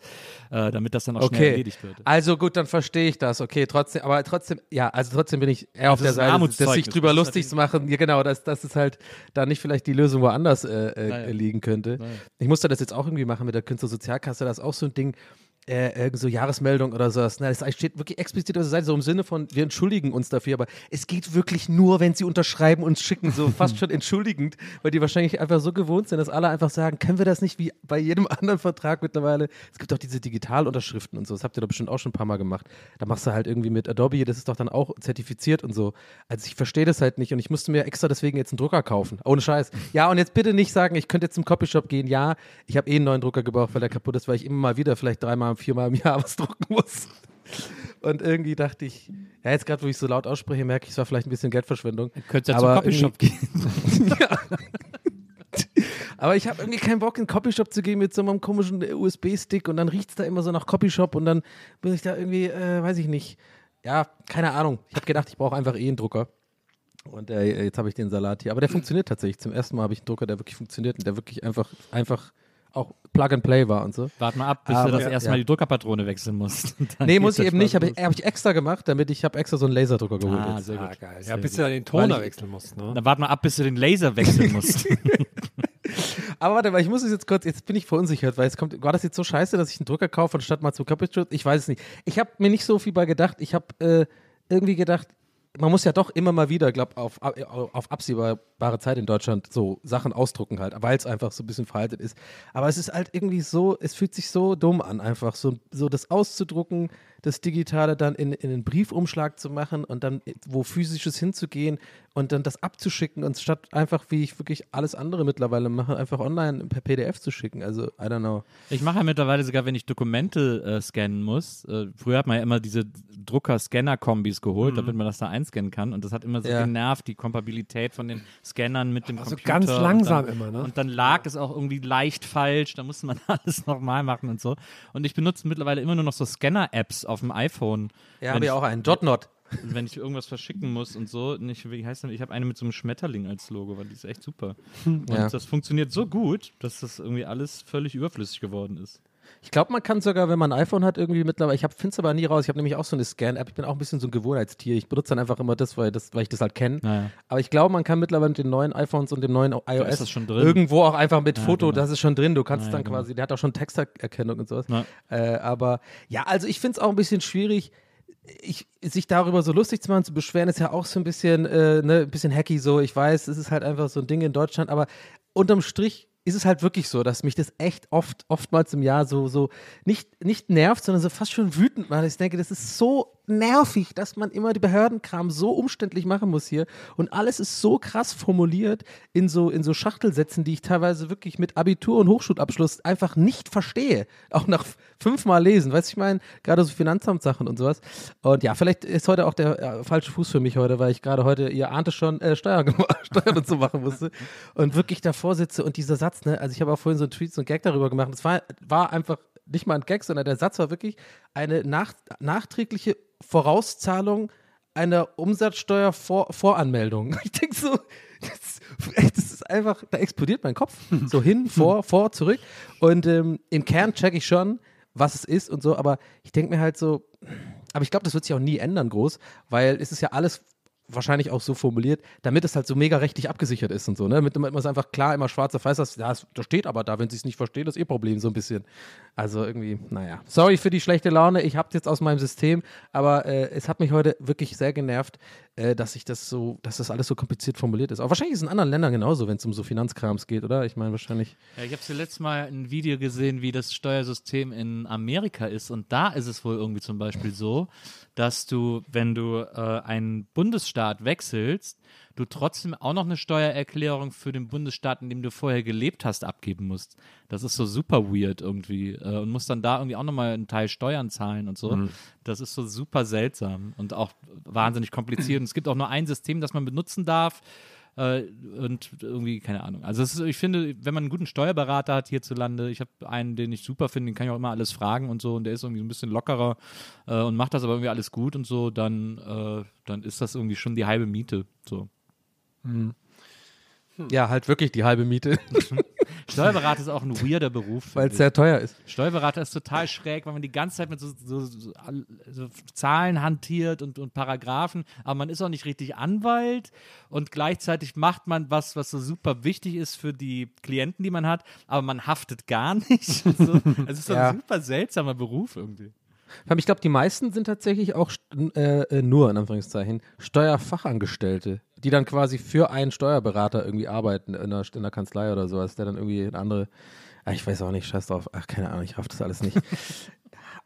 S4: äh, damit das dann auch schnell
S2: Okay,
S4: erledigt wird.
S2: also gut, dann verstehe ich das. Okay, trotzdem, aber trotzdem, ja, also trotzdem bin ich eher auf
S4: Also
S2: der
S4: ist
S2: Seite, dass sich drüber
S4: Das ist
S2: lustig zu machen. Ja, genau, dass, dass es halt da nicht vielleicht die Lösung woanders äh, äh, liegen könnte.
S4: Naja.
S2: Ich musste das jetzt auch irgendwie machen mit der Künstlersozialkasse. Das ist auch so ein Ding. Äh, irgend so Jahresmeldung oder sowas. Na, das steht wirklich explizit auf der Seite, so im Sinne von, wir entschuldigen uns dafür, aber es geht wirklich nur, wenn sie unterschreiben und schicken, so fast schon entschuldigend, weil die wahrscheinlich einfach so gewohnt sind, dass alle einfach sagen, können wir das nicht wie bei jedem anderen Vertrag mittlerweile? Es gibt auch diese Digitalunterschriften und so, das habt ihr doch bestimmt auch schon ein paar Mal gemacht. Da machst du halt irgendwie mit Adobe, das ist doch dann auch zertifiziert und so. Also ich verstehe das halt nicht und ich musste mir extra deswegen jetzt einen Drucker kaufen. Ohne Scheiß. Ja, und jetzt bitte nicht sagen, ich könnte jetzt zum Copyshop gehen. Ja, ich habe eh einen neuen Drucker gebraucht, weil der kaputt ist, weil ich immer mal wieder vielleicht dreimal, viermal im Jahr was drucken muss. Und irgendwie dachte ich, ja, jetzt gerade, wo ich so laut ausspreche, merke ich, es war vielleicht ein bisschen Geldverschwendung.
S4: Könntest ja
S2: Aber
S4: zum Copyshop gehen.
S2: ja. Aber ich habe irgendwie keinen Bock, in den Copyshop zu gehen mit so einem komischen USB-Stick und dann riecht es da immer so nach Copyshop und dann bin ich da irgendwie, äh, weiß ich nicht. Ja, keine Ahnung. Ich habe gedacht, ich brauche einfach eh einen Drucker. Und äh, jetzt habe ich den Salat hier. Aber der funktioniert tatsächlich. Zum ersten Mal habe ich einen Drucker, der wirklich funktioniert und der wirklich einfach, einfach auch Plug and Play war und so.
S4: Warte mal ab, bis
S2: Aber-
S4: du das erste
S2: ja.
S4: Mal die Druckerpatrone wechseln musst.
S2: Nee, muss ich eben nicht. Habe ich, hab ich extra gemacht, damit ich habe extra so einen Laserdrucker geholt.
S4: Ah,
S2: jetzt.
S4: sehr
S3: Ah,
S4: gut.
S3: geil. Ja,
S4: Sehr
S3: bis
S4: gut.
S3: du dann den Toner
S2: ich-
S3: wechseln musst. Ne?
S4: Dann warte mal ab, bis du den Laser wechseln musst.
S2: Aber warte, weil ich muss es jetzt kurz, jetzt bin ich verunsichert, weil es kommt, war das jetzt so scheiße, dass ich einen Drucker kaufe, anstatt mal zum Copyshop? Ich weiß es nicht. Ich habe mir nicht so viel bei gedacht. Ich habe äh, irgendwie gedacht, man muss ja doch immer mal wieder, glaube auf, auf absehbare Zeit in Deutschland so Sachen ausdrucken halt, weil es einfach so ein bisschen veraltet ist. Aber es ist halt irgendwie so, es fühlt sich so dumm an, einfach so, so das auszudrucken, das Digitale dann in, in einen Briefumschlag zu machen und dann wo physisches hinzugehen und dann das abzuschicken und statt einfach, wie ich wirklich alles andere mittlerweile mache, einfach online per PDF zu schicken. Also, I don't know.
S4: Ich mache ja mittlerweile sogar, wenn ich Dokumente äh, scannen muss. Äh, früher hat man ja immer diese Drucker-Scanner-Kombis geholt,
S3: Mhm.
S4: damit man das da einscannen kann. Und das hat immer so
S2: Ja.
S4: genervt, die Kompatibilität von den Scannern mit dem
S3: Also
S4: Computer.
S3: ganz
S4: und
S3: langsam
S4: dann,
S3: immer, ne?
S4: Und dann lag es auch irgendwie leicht falsch. Da musste man alles nochmal machen und so. Und ich benutze mittlerweile immer nur noch so Scanner-Apps auf dem iPhone.
S2: Ja, habe ich auch einen. Jotnot.
S4: wenn ich irgendwas verschicken muss und so. Nicht, wie heißt denn? Ich habe eine mit so einem Schmetterling als Logo, weil die ist echt super. Und
S2: Ja.
S4: das funktioniert so gut, dass das irgendwie alles völlig überflüssig geworden ist.
S2: Ich glaube, man kann sogar, wenn man ein iPhone hat, irgendwie mittlerweile, ich finde es aber nie raus, ich habe nämlich auch so eine Scan-App, ich bin auch ein bisschen so ein Gewohnheitstier, ich benutze dann einfach immer das, weil, das, weil ich das halt kenne.
S4: Naja.
S2: Aber ich glaube, man kann mittlerweile mit den neuen iPhones und dem neuen iOS irgendwo auch einfach mit
S4: Ja,
S2: Foto,
S4: genau.
S2: das ist schon drin, du kannst
S4: Ja,
S2: dann
S4: genau.
S2: quasi, der hat auch schon Texterkennung und sowas.
S4: Ja.
S2: Äh, aber ja, also ich finde es auch ein bisschen schwierig, ich, sich darüber so lustig zu machen, zu beschweren, ist ja auch so ein bisschen, äh, ne, ein bisschen hacky so. Ich weiß, es ist halt einfach so ein Ding in Deutschland, aber unterm Strich ist es halt wirklich so, dass mich das echt oft, oftmals im Jahr so, so nicht, nicht nervt, sondern so fast schon wütend macht. Ich denke, das ist so nervig, dass man immer die Behördenkram so umständlich machen muss hier. Und alles ist so krass formuliert in so, in so Schachtelsätzen, die ich teilweise wirklich mit Abitur und Hochschulabschluss einfach nicht verstehe. Auch nach fünfmal lesen. Weißt du, ich meine, gerade so Finanzamtssachen und sowas. Und ja, vielleicht ist heute auch der äh, falsche Fuß für mich heute, weil ich gerade heute, ihr ahnte schon, äh, Steuern, Steuern und machen musste. Und wirklich davor sitze und dieser Satz, ne, also ich habe auch vorhin so einen Tweet, so einen Gag darüber gemacht. Es war, war einfach nicht mal ein Gag, sondern der Satz war wirklich eine nach, nachträgliche Vorauszahlung einer Umsatzsteuervoranmeldung. Ich denke so, das, das ist einfach, da explodiert mein Kopf. So hin, vor, vor, zurück. Und ähm, im Kern checke ich schon, was es ist und so, aber ich denke mir halt so, aber ich glaube, das wird sich auch nie ändern groß, weil es ist ja alles wahrscheinlich auch so formuliert, damit es halt so mega rechtlich abgesichert ist und so, ne? Damit man es einfach klar immer schwarz auf weiß hast, ja, es, da steht aber da, wenn sie es nicht verstehen, das ist ihr Problem so ein bisschen. Also irgendwie, naja. Sorry für die schlechte Laune, ich hab's jetzt aus meinem System, aber äh, es hat mich heute wirklich sehr genervt, äh, dass ich das so, dass das alles so kompliziert formuliert ist. Aber wahrscheinlich ist es in anderen Ländern genauso, wenn es um so Finanzkrams geht, oder? Ich meine, wahrscheinlich.
S4: Ja, ich habe zuletzt mal ein Video gesehen, wie das Steuersystem in Amerika ist. Und da ist es wohl irgendwie zum Beispiel so, dass du, wenn du äh, einen Bundesstaat wechselst, du trotzdem auch noch eine Steuererklärung für den Bundesstaat, in dem du vorher gelebt hast, abgeben musst. Das ist so super weird irgendwie. Äh, und musst dann da irgendwie auch nochmal einen Teil Steuern zahlen und so. Das ist so super seltsam und auch wahnsinnig kompliziert. Und es gibt auch nur ein System, das man benutzen darf. Äh, und irgendwie, keine Ahnung. Also ist, ich finde, wenn man einen guten Steuerberater hat hierzulande, ich habe einen, den ich super finde, den kann ich auch immer alles fragen und so, und der ist irgendwie ein bisschen lockerer äh, und macht das aber irgendwie alles gut und so, dann, äh, dann ist das irgendwie schon die halbe Miete. So.
S2: Ja, halt wirklich die halbe Miete,
S4: Steuerberater ist auch ein weirder Beruf.
S2: weil es sehr teuer ist.
S4: Steuerberater ist total schräg, weil man die ganze Zeit mit so, so, so, so Zahlen hantiert und, und Paragraphen, aber man ist auch nicht richtig Anwalt und gleichzeitig macht man was, was so super wichtig ist für die Klienten, die man hat, aber man haftet gar nicht. So. Es ist so
S2: Ja.
S4: ein super seltsamer Beruf irgendwie.
S2: Ich glaube, die meisten sind tatsächlich auch äh, äh, nur, in Anführungszeichen, Steuerfachangestellte, die dann quasi für einen Steuerberater irgendwie arbeiten in der, in der Kanzlei oder sowas, der dann irgendwie eine andere, ah, ich weiß auch nicht, scheiß drauf, ach, keine Ahnung, ich raff das alles nicht.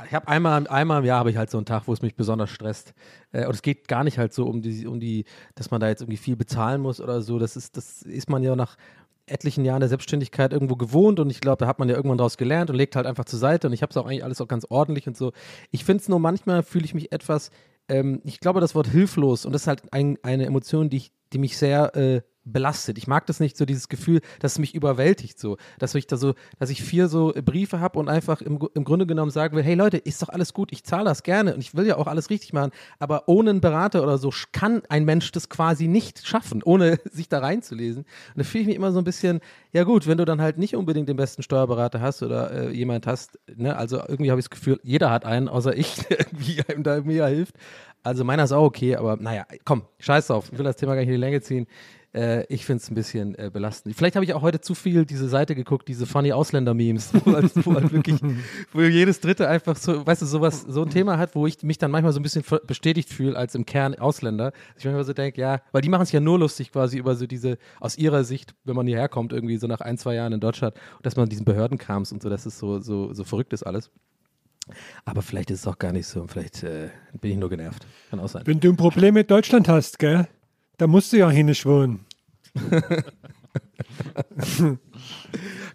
S2: Ich habe einmal, einmal im Jahr habe ich halt so einen Tag, wo es mich besonders stresst. Äh, und es geht gar nicht halt so um die, um die, dass man da jetzt irgendwie viel bezahlen muss oder so. Das ist, das ist man ja nach etlichen Jahren der Selbstständigkeit irgendwo gewohnt und ich glaube, da hat man ja irgendwann draus gelernt und legt halt einfach zur Seite und ich habe es auch eigentlich alles auch ganz ordentlich und so. Ich finde es nur manchmal fühle ich mich etwas, ähm, ich glaube, das Wort hilflos und das ist halt ein, eine Emotion, die, ich, die mich sehr äh, belastet. Ich mag das nicht, so dieses Gefühl, dass es mich überwältigt, so, dass ich da so, dass ich vier so Briefe habe und einfach im, im Grunde genommen sagen will, hey Leute, ist doch alles gut, ich zahle das gerne und ich will ja auch alles richtig machen, aber ohne einen Berater oder so kann ein Mensch das quasi nicht schaffen, ohne sich da reinzulesen. Und da fühle ich mich immer so ein bisschen, ja gut, wenn du dann halt nicht unbedingt den besten Steuerberater hast oder äh, jemand hast, ne, also irgendwie habe ich das Gefühl, jeder hat einen, außer ich, der irgendwie einem da mir hilft. Also meiner ist auch okay, aber naja, komm, scheiß drauf. Ich will das Thema gar nicht in die Länge ziehen. Äh, ich finde es ein bisschen äh, belastend. Vielleicht habe ich auch heute zu viel diese Seite geguckt, diese funny Ausländer-Memes, wo, halt- wo halt wirklich, wo jedes Dritte einfach so, weißt du, sowas, so ein Thema hat, wo ich mich dann manchmal so ein bisschen bestätigt fühle als im Kern Ausländer. Dass ich manchmal so denke, ja, weil die machen sich ja nur lustig quasi über so diese, aus ihrer Sicht, wenn man hierher kommt, irgendwie so nach ein, zwei Jahren in Deutschland, dass man diesen Behördenkrams und so, dass es so, so, so verrückt ist alles. Aber vielleicht ist es auch gar nicht so und vielleicht äh, bin ich nur genervt. Kann auch sein.
S3: Wenn du ein Problem mit Deutschland hast, gell, da musst du ja hinschwohnen.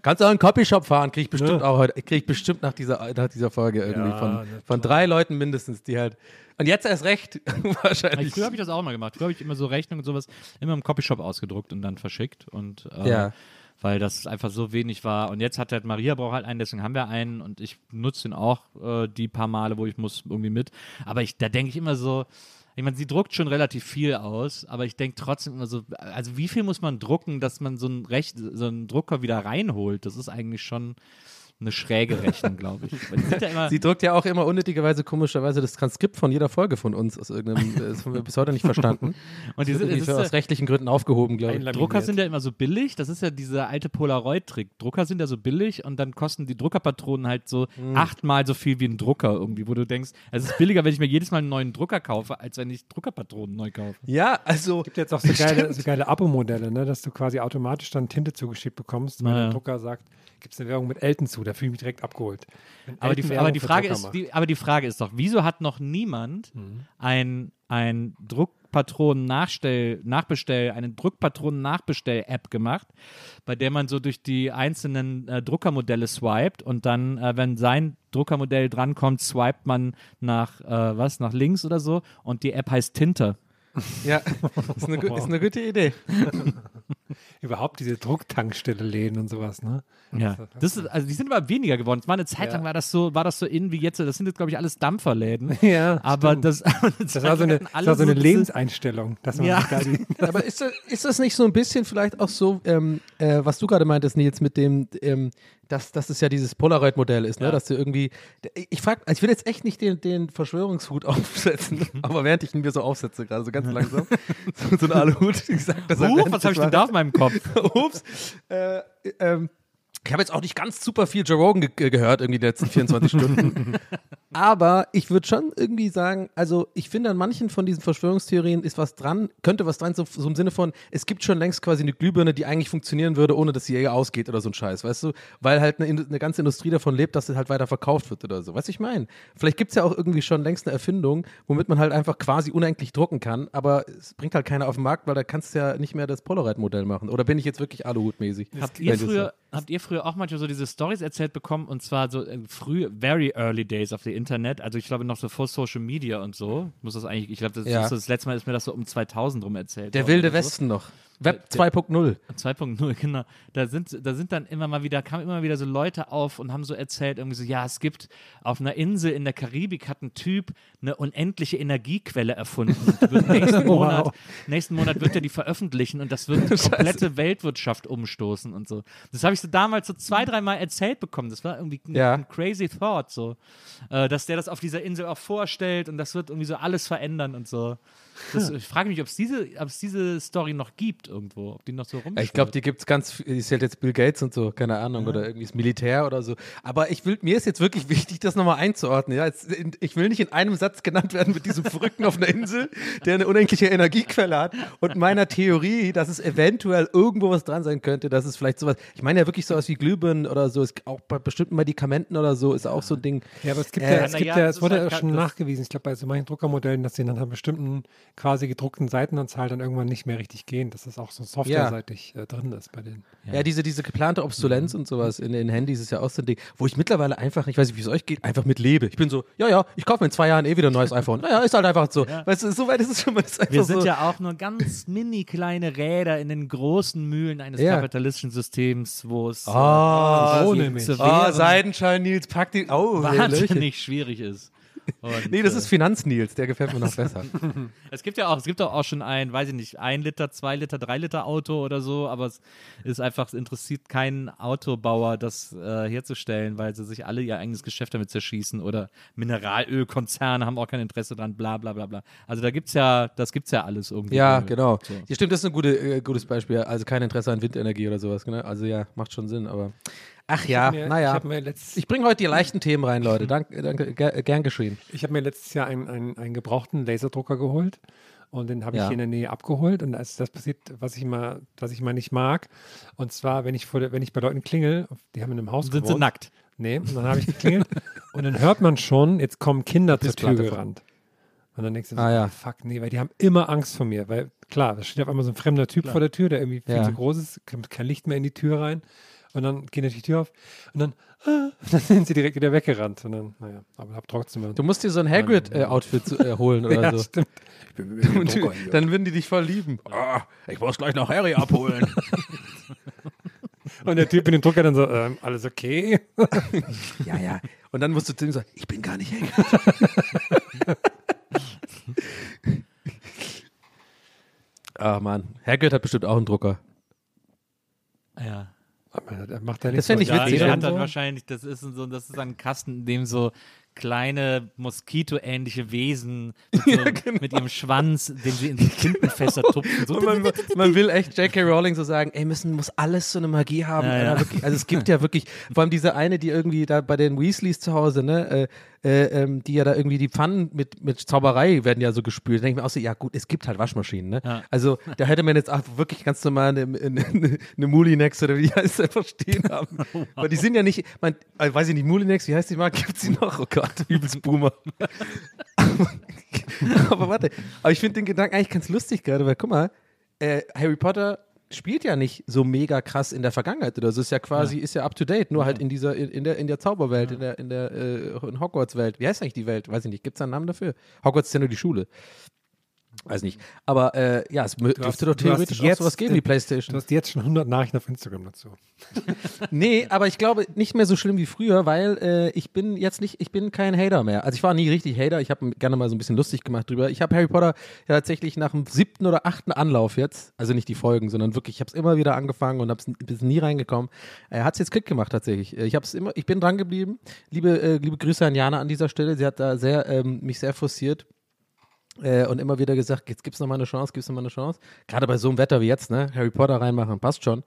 S2: Kannst du auch einen Copyshop fahren, krieg ich bestimmt
S3: Ja.
S2: auch heute, krieg ich bestimmt nach dieser, nach dieser Folge irgendwie
S3: Ja,
S2: von, von drei Leuten mindestens, die halt. Und jetzt erst recht, wahrscheinlich.
S4: Früher habe ich das auch mal gemacht. Früher habe ich immer so Rechnungen und sowas immer im Copyshop ausgedruckt und dann verschickt. Und äh,
S2: Ja.
S4: weil das einfach so wenig war. Und jetzt hat halt Maria braucht halt einen, deswegen haben wir einen und ich nutze den auch äh, die paar Male, wo ich muss irgendwie mit. Aber ich, da denke ich immer so, ich meine, sie druckt schon relativ viel aus, aber ich denke trotzdem immer so, also wie viel muss man drucken, dass man so einen, Recht, so einen Drucker wieder reinholt? Das ist eigentlich schon eine schräge Rechnung, glaube ich. Weil ja
S2: Sie druckt ja auch immer unnötigerweise, komischerweise das Transkript von jeder Folge von uns aus irgendeinem, das haben wir bis heute nicht verstanden.
S4: und die sind,
S2: ist
S4: es
S2: aus rechtlichen Gründen aufgehoben, glaube ich.
S4: Drucker sind ja immer so billig, das ist ja dieser alte Polaroid-Trick. Drucker sind ja so billig und dann kosten die Druckerpatronen halt so
S2: Hm.
S4: achtmal so viel wie ein Drucker irgendwie, wo du denkst, es ist billiger, wenn ich mir jedes Mal einen neuen Drucker kaufe, als wenn ich Druckerpatronen neu kaufe.
S2: Ja, also.
S3: gibt jetzt auch so geile, so geile Abo-Modelle, ne, dass du quasi automatisch dann Tinte zugeschickt bekommst, wenn
S4: Naja.
S3: der Drucker sagt, gibt es eine Werbung mit Elton zu, da fühle ich mich direkt abgeholt.
S4: Aber die, aber die Frage ist, die, aber die Frage ist doch, wieso hat noch niemand ein, ein Druckpatronen-Nachstell, Nachbestell, eine Druckpatronen-Nachbestell-App gemacht, bei der man so durch die einzelnen äh, Druckermodelle swiped und dann, äh, wenn sein Druckermodell drankommt, swiped man nach, äh, was, nach links oder so und die App heißt Tinte.
S2: Ja, ist eine, ist eine gute Idee.
S3: Überhaupt diese Drucktankstelle-Läden und sowas, ne?
S4: Ja, das ist, also die sind aber weniger geworden. Es war eine Zeit
S3: Ja.
S4: lang war das so, war das so in wie jetzt. Das sind jetzt glaube ich alles Dampferläden.
S3: Ja,
S4: aber
S3: stimmt.
S4: das,
S3: Das war so eine, das war so eine Lebenseinstellung, dass man
S4: Ja.
S3: da die,
S2: Aber ist das, ist das nicht so ein bisschen vielleicht auch so, ähm, äh, was du gerade meintest, Nils, mit dem, ähm, dass, dass es ja dieses Polaroid-Modell ist, ne?
S4: Ja.
S2: dass du irgendwie, ich frag, also ich will jetzt echt nicht den, den Verschwörungshut aufsetzen, aber während ich ihn mir so aufsetze, gerade so ganz langsam, so, so ein Aluhut, ich sag das
S4: Huch, was habe ich denn da auf meinem Kopf?
S2: Ups. Äh, ähm, ich habe jetzt auch nicht ganz super viel Joe Rogan ge äh, gehört, irgendwie die letzten 24 Stunden. Aber ich würde schon irgendwie sagen, also ich finde an manchen von diesen Verschwörungstheorien ist was dran, könnte was dran, so, so im Sinne von, es gibt schon längst quasi eine Glühbirne, die eigentlich funktionieren würde, ohne dass sie eher ausgeht oder so ein Scheiß, weißt du? Weil halt eine, eine ganze Industrie davon lebt, dass sie halt weiter verkauft wird oder so. Weißt du, ich meine? Vielleicht gibt es ja auch irgendwie schon längst eine Erfindung, womit man halt einfach quasi unendlich drucken kann, aber es bringt halt keiner auf den Markt, weil da kannst du ja nicht mehr das Polaroid-Modell machen. Oder bin ich jetzt wirklich Aluhut-mäßig?
S4: Habt ihr, früher, habt ihr früher auch manchmal so diese Stories erzählt bekommen und zwar so äh, früh, very early days of the Internet, also ich glaube noch so vor Social Media und so, muss das eigentlich, ich glaube, das,
S2: Ja.
S4: das letzte Mal ist mir das so um 2000 rum erzählt.
S2: Der wilde
S4: so.
S2: Westen noch. Web
S4: Der-
S2: 2.0.
S4: 2.0, genau. Da sind, da sind dann immer mal wieder, kamen immer wieder so Leute auf und haben so erzählt, irgendwie so, ja, es gibt auf einer Insel in der Karibik hat ein Typ eine unendliche Energiequelle erfunden. Nächsten, Monat, nächsten Monat wird er die veröffentlichen und das wird die komplette Weltwirtschaft umstoßen und so. Das habe ich so damals so zwei, dreimal erzählt bekommen. Das war irgendwie ein,
S2: Ja.
S4: ein crazy thought, so. Äh, dass der das auf dieser Insel auch vorstellt und das wird irgendwie so alles verändern und so. Das, ich frage mich, ob es diese, ob es diese Story noch gibt irgendwo, ob die noch so.
S2: Ja, ich glaube, die gibt es ganz, viel- die zählt jetzt Bill Gates und so, keine Ahnung, oder irgendwie das Militär oder so. Aber ich will, mir ist jetzt wirklich wichtig, das nochmal einzuordnen. Ja? Jetzt, in, ich will nicht in einem Satz genannt werden mit diesem Verrückten auf einer Insel, der eine unendliche Energiequelle hat und meiner Theorie, dass es eventuell irgendwo was dran sein könnte, dass es vielleicht sowas, ich meine ja wirklich sowas wie Glühbirnen oder so, es, auch bei bestimmten Medikamenten oder so, ist auch so ein Ding.
S3: Ja, aber es gibt
S2: Äh,
S3: ja, es gibt
S4: ja,
S3: ja, es
S4: ist
S3: wurde
S4: halt
S3: ja schon
S4: das-
S3: nachgewiesen, ich glaube bei so manchen Druckermodellen, dass sie dann an bestimmten quasi gedruckten Seitenanzahl dann irgendwann nicht mehr richtig gehen, dass das auch so softwareseitig äh, drin ist bei denen.
S2: Ja, diese, diese geplante Obsolenz und sowas in den Handys ist ja auch so ein Ding, wo ich mittlerweile einfach, ich weiß nicht, wie es euch geht, einfach mit lebe. Ich bin so, ja, ja, ich kaufe mir in zwei Jahren eh wieder ein neues iPhone. Naja, ist halt einfach so. Weißt du, so weit ist es schon mal. Ist einfach
S4: Wir sind
S2: so.
S4: ja auch nur ganz mini kleine Räder in den großen Mühlen eines
S2: Ja.
S4: kapitalistischen Systems, wo es
S2: Ah,
S4: äh, zu
S2: Ah,
S4: wehren
S2: Seidenschein, Nils, pack die. Oh,
S4: wahnsinnig schwierig ist. Und,
S2: Nee, das
S4: äh,
S2: ist Finanznils, der gefällt mir noch besser.
S4: Es gibt ja auch, es gibt auch, schon ein, weiß ich nicht, ein Liter, zwei Liter, drei Liter Auto oder so, aber es ist einfach, es interessiert keinen Autobauer, das äh, herzustellen, weil sie sich alle ihr eigenes Geschäft damit zerschießen oder Mineralölkonzerne haben auch kein Interesse dran, bla bla bla bla. Also da gibt's ja, das gibt's ja alles irgendwie.
S2: Ja,
S4: Äh,
S2: genau.
S4: So.
S2: Ja, stimmt, das ist ein gute, äh, gutes Beispiel. Also kein Interesse an Windenergie oder sowas. Genau. Also ja, macht schon Sinn, aber. Ach ja,
S3: mir, Ich
S2: naja.
S3: habe letzt,
S2: Ich bringe heute die leichten Themen rein, Leute. Danke, danke ger gern geschehen.
S3: ich hab mir letztes Jahr einen, einen, einen gebrauchten Laserdrucker geholt und den habe ich
S2: Ja.
S3: hier in der Nähe abgeholt und ist das passiert, was ich mal, was ich mal nicht mag. Und zwar, wenn ich vor wenn ich bei Leuten klingel, die haben in einem Haus
S4: Sind sie
S3: gewohnt.
S4: nackt?
S3: Nee, und dann habe ich geklingelt und dann hört man schon, jetzt kommen Kinder zur Tür gerannt. Und dann denkst du so,
S2: Ah, ja.
S3: fuck, nee, weil die haben immer Angst vor mir, weil klar, da steht auf einmal so ein fremder Typ vor der Tür, der irgendwie viel
S2: Ja.
S3: zu groß ist, kommt kein Licht mehr in die Tür rein und dann geht natürlich die Tür auf und dann, ah, und dann sind sie direkt wieder weggerannt und dann, naja, aber hab trotzdem
S2: Du musst dir so ein Hagrid-Outfit äh, holen oder
S3: ja,
S2: so.
S3: stimmt. Ich bin mit dem Drucker hier.
S2: dann würden die dich voll lieben.
S1: Ah, ich muss gleich noch Harry abholen.
S3: Und der Typ in dem Drucker dann so, ähm, alles okay?
S2: Ja, ja. Und dann musst du zu ihm sagen, ich bin gar nicht Hagrid. Ah, Mann. Hagrid hat bestimmt auch einen Drucker.
S4: Ja.
S3: Der macht ja
S2: Das
S3: nichts.
S2: fänd ich
S4: Ja,
S2: witzig,
S4: der
S2: oder?
S4: hat dann
S2: So.
S4: wahrscheinlich, das ist so, das ist ein Kasten, in dem so kleine Moskito-ähnliche Wesen mit, so, mit ihrem Schwanz, den sie in so Tintenfässer tupfen. So,
S2: man, man will echt J.K. Rowling so sagen, ey, müssen, muss alles so eine Magie haben.
S4: Ja, ja.
S2: Wirklich, also es gibt ja wirklich, vor allem diese eine, die irgendwie da bei den Weasleys zu Hause, ne, äh, äh, ähm, die ja da irgendwie die Pfannen mit, mit Zauberei werden ja so gespült. Da denke ich mir auch so, ja gut, es gibt halt Waschmaschinen, ne?
S4: Ja.
S2: Also da hätte man jetzt auch wirklich ganz normal eine, eine, eine Mulinex oder wie die heißt, einfach stehen haben. Weil die sind ja nicht, man, äh, weiß ich nicht, Mulinex, wie heißt die mal? Gibt sie noch? Oh Gott, übelst Boomer. aber warte, aber ich finde den Gedanken eigentlich ganz lustig gerade, weil guck mal, äh, Harry Potter spielt ja nicht so mega krass in der Vergangenheit oder so. Ist ja quasi, ist ja up to date, nur halt in dieser, in, in der, in der Zauberwelt, in der, in der äh, Hogwarts-Welt. Wie heißt eigentlich die Welt? Weiß ich nicht. Gibt es da einen Namen dafür? Hogwarts ist ja nur die Schule. Weiß nicht. Aber äh, ja, es
S3: Du hast-
S2: dürfte doch theoretisch
S3: hast
S2: auch
S3: jetzt,
S2: sowas geben wie
S3: äh,
S2: Playstation.
S3: Du hast jetzt schon 100 Nachrichten auf Instagram dazu.
S2: Nee, aber ich glaube nicht mehr so schlimm wie früher, weil äh, ich bin jetzt nicht, ich bin kein Hater mehr. Also ich war nie richtig Hater, ich habe gerne mal so ein bisschen lustig gemacht drüber. Ich habe Harry Potter ja tatsächlich nach dem siebten oder achten Anlauf jetzt, also nicht die Folgen, sondern wirklich, ich habe es immer wieder angefangen und habe es nie reingekommen. Er hat es jetzt Klick gemacht tatsächlich. Äh, Ich habe es immer, ich bin dran geblieben. Liebe, äh, liebe Grüße an Jana an dieser Stelle. Sie hat da sehr ähm, mich sehr forciert. Äh, und immer wieder gesagt, jetzt gibt's noch mal eine Chance, gibt's noch mal eine Chance. Gerade bei so einem Wetter wie jetzt, ne? Harry Potter reinmachen, passt schon.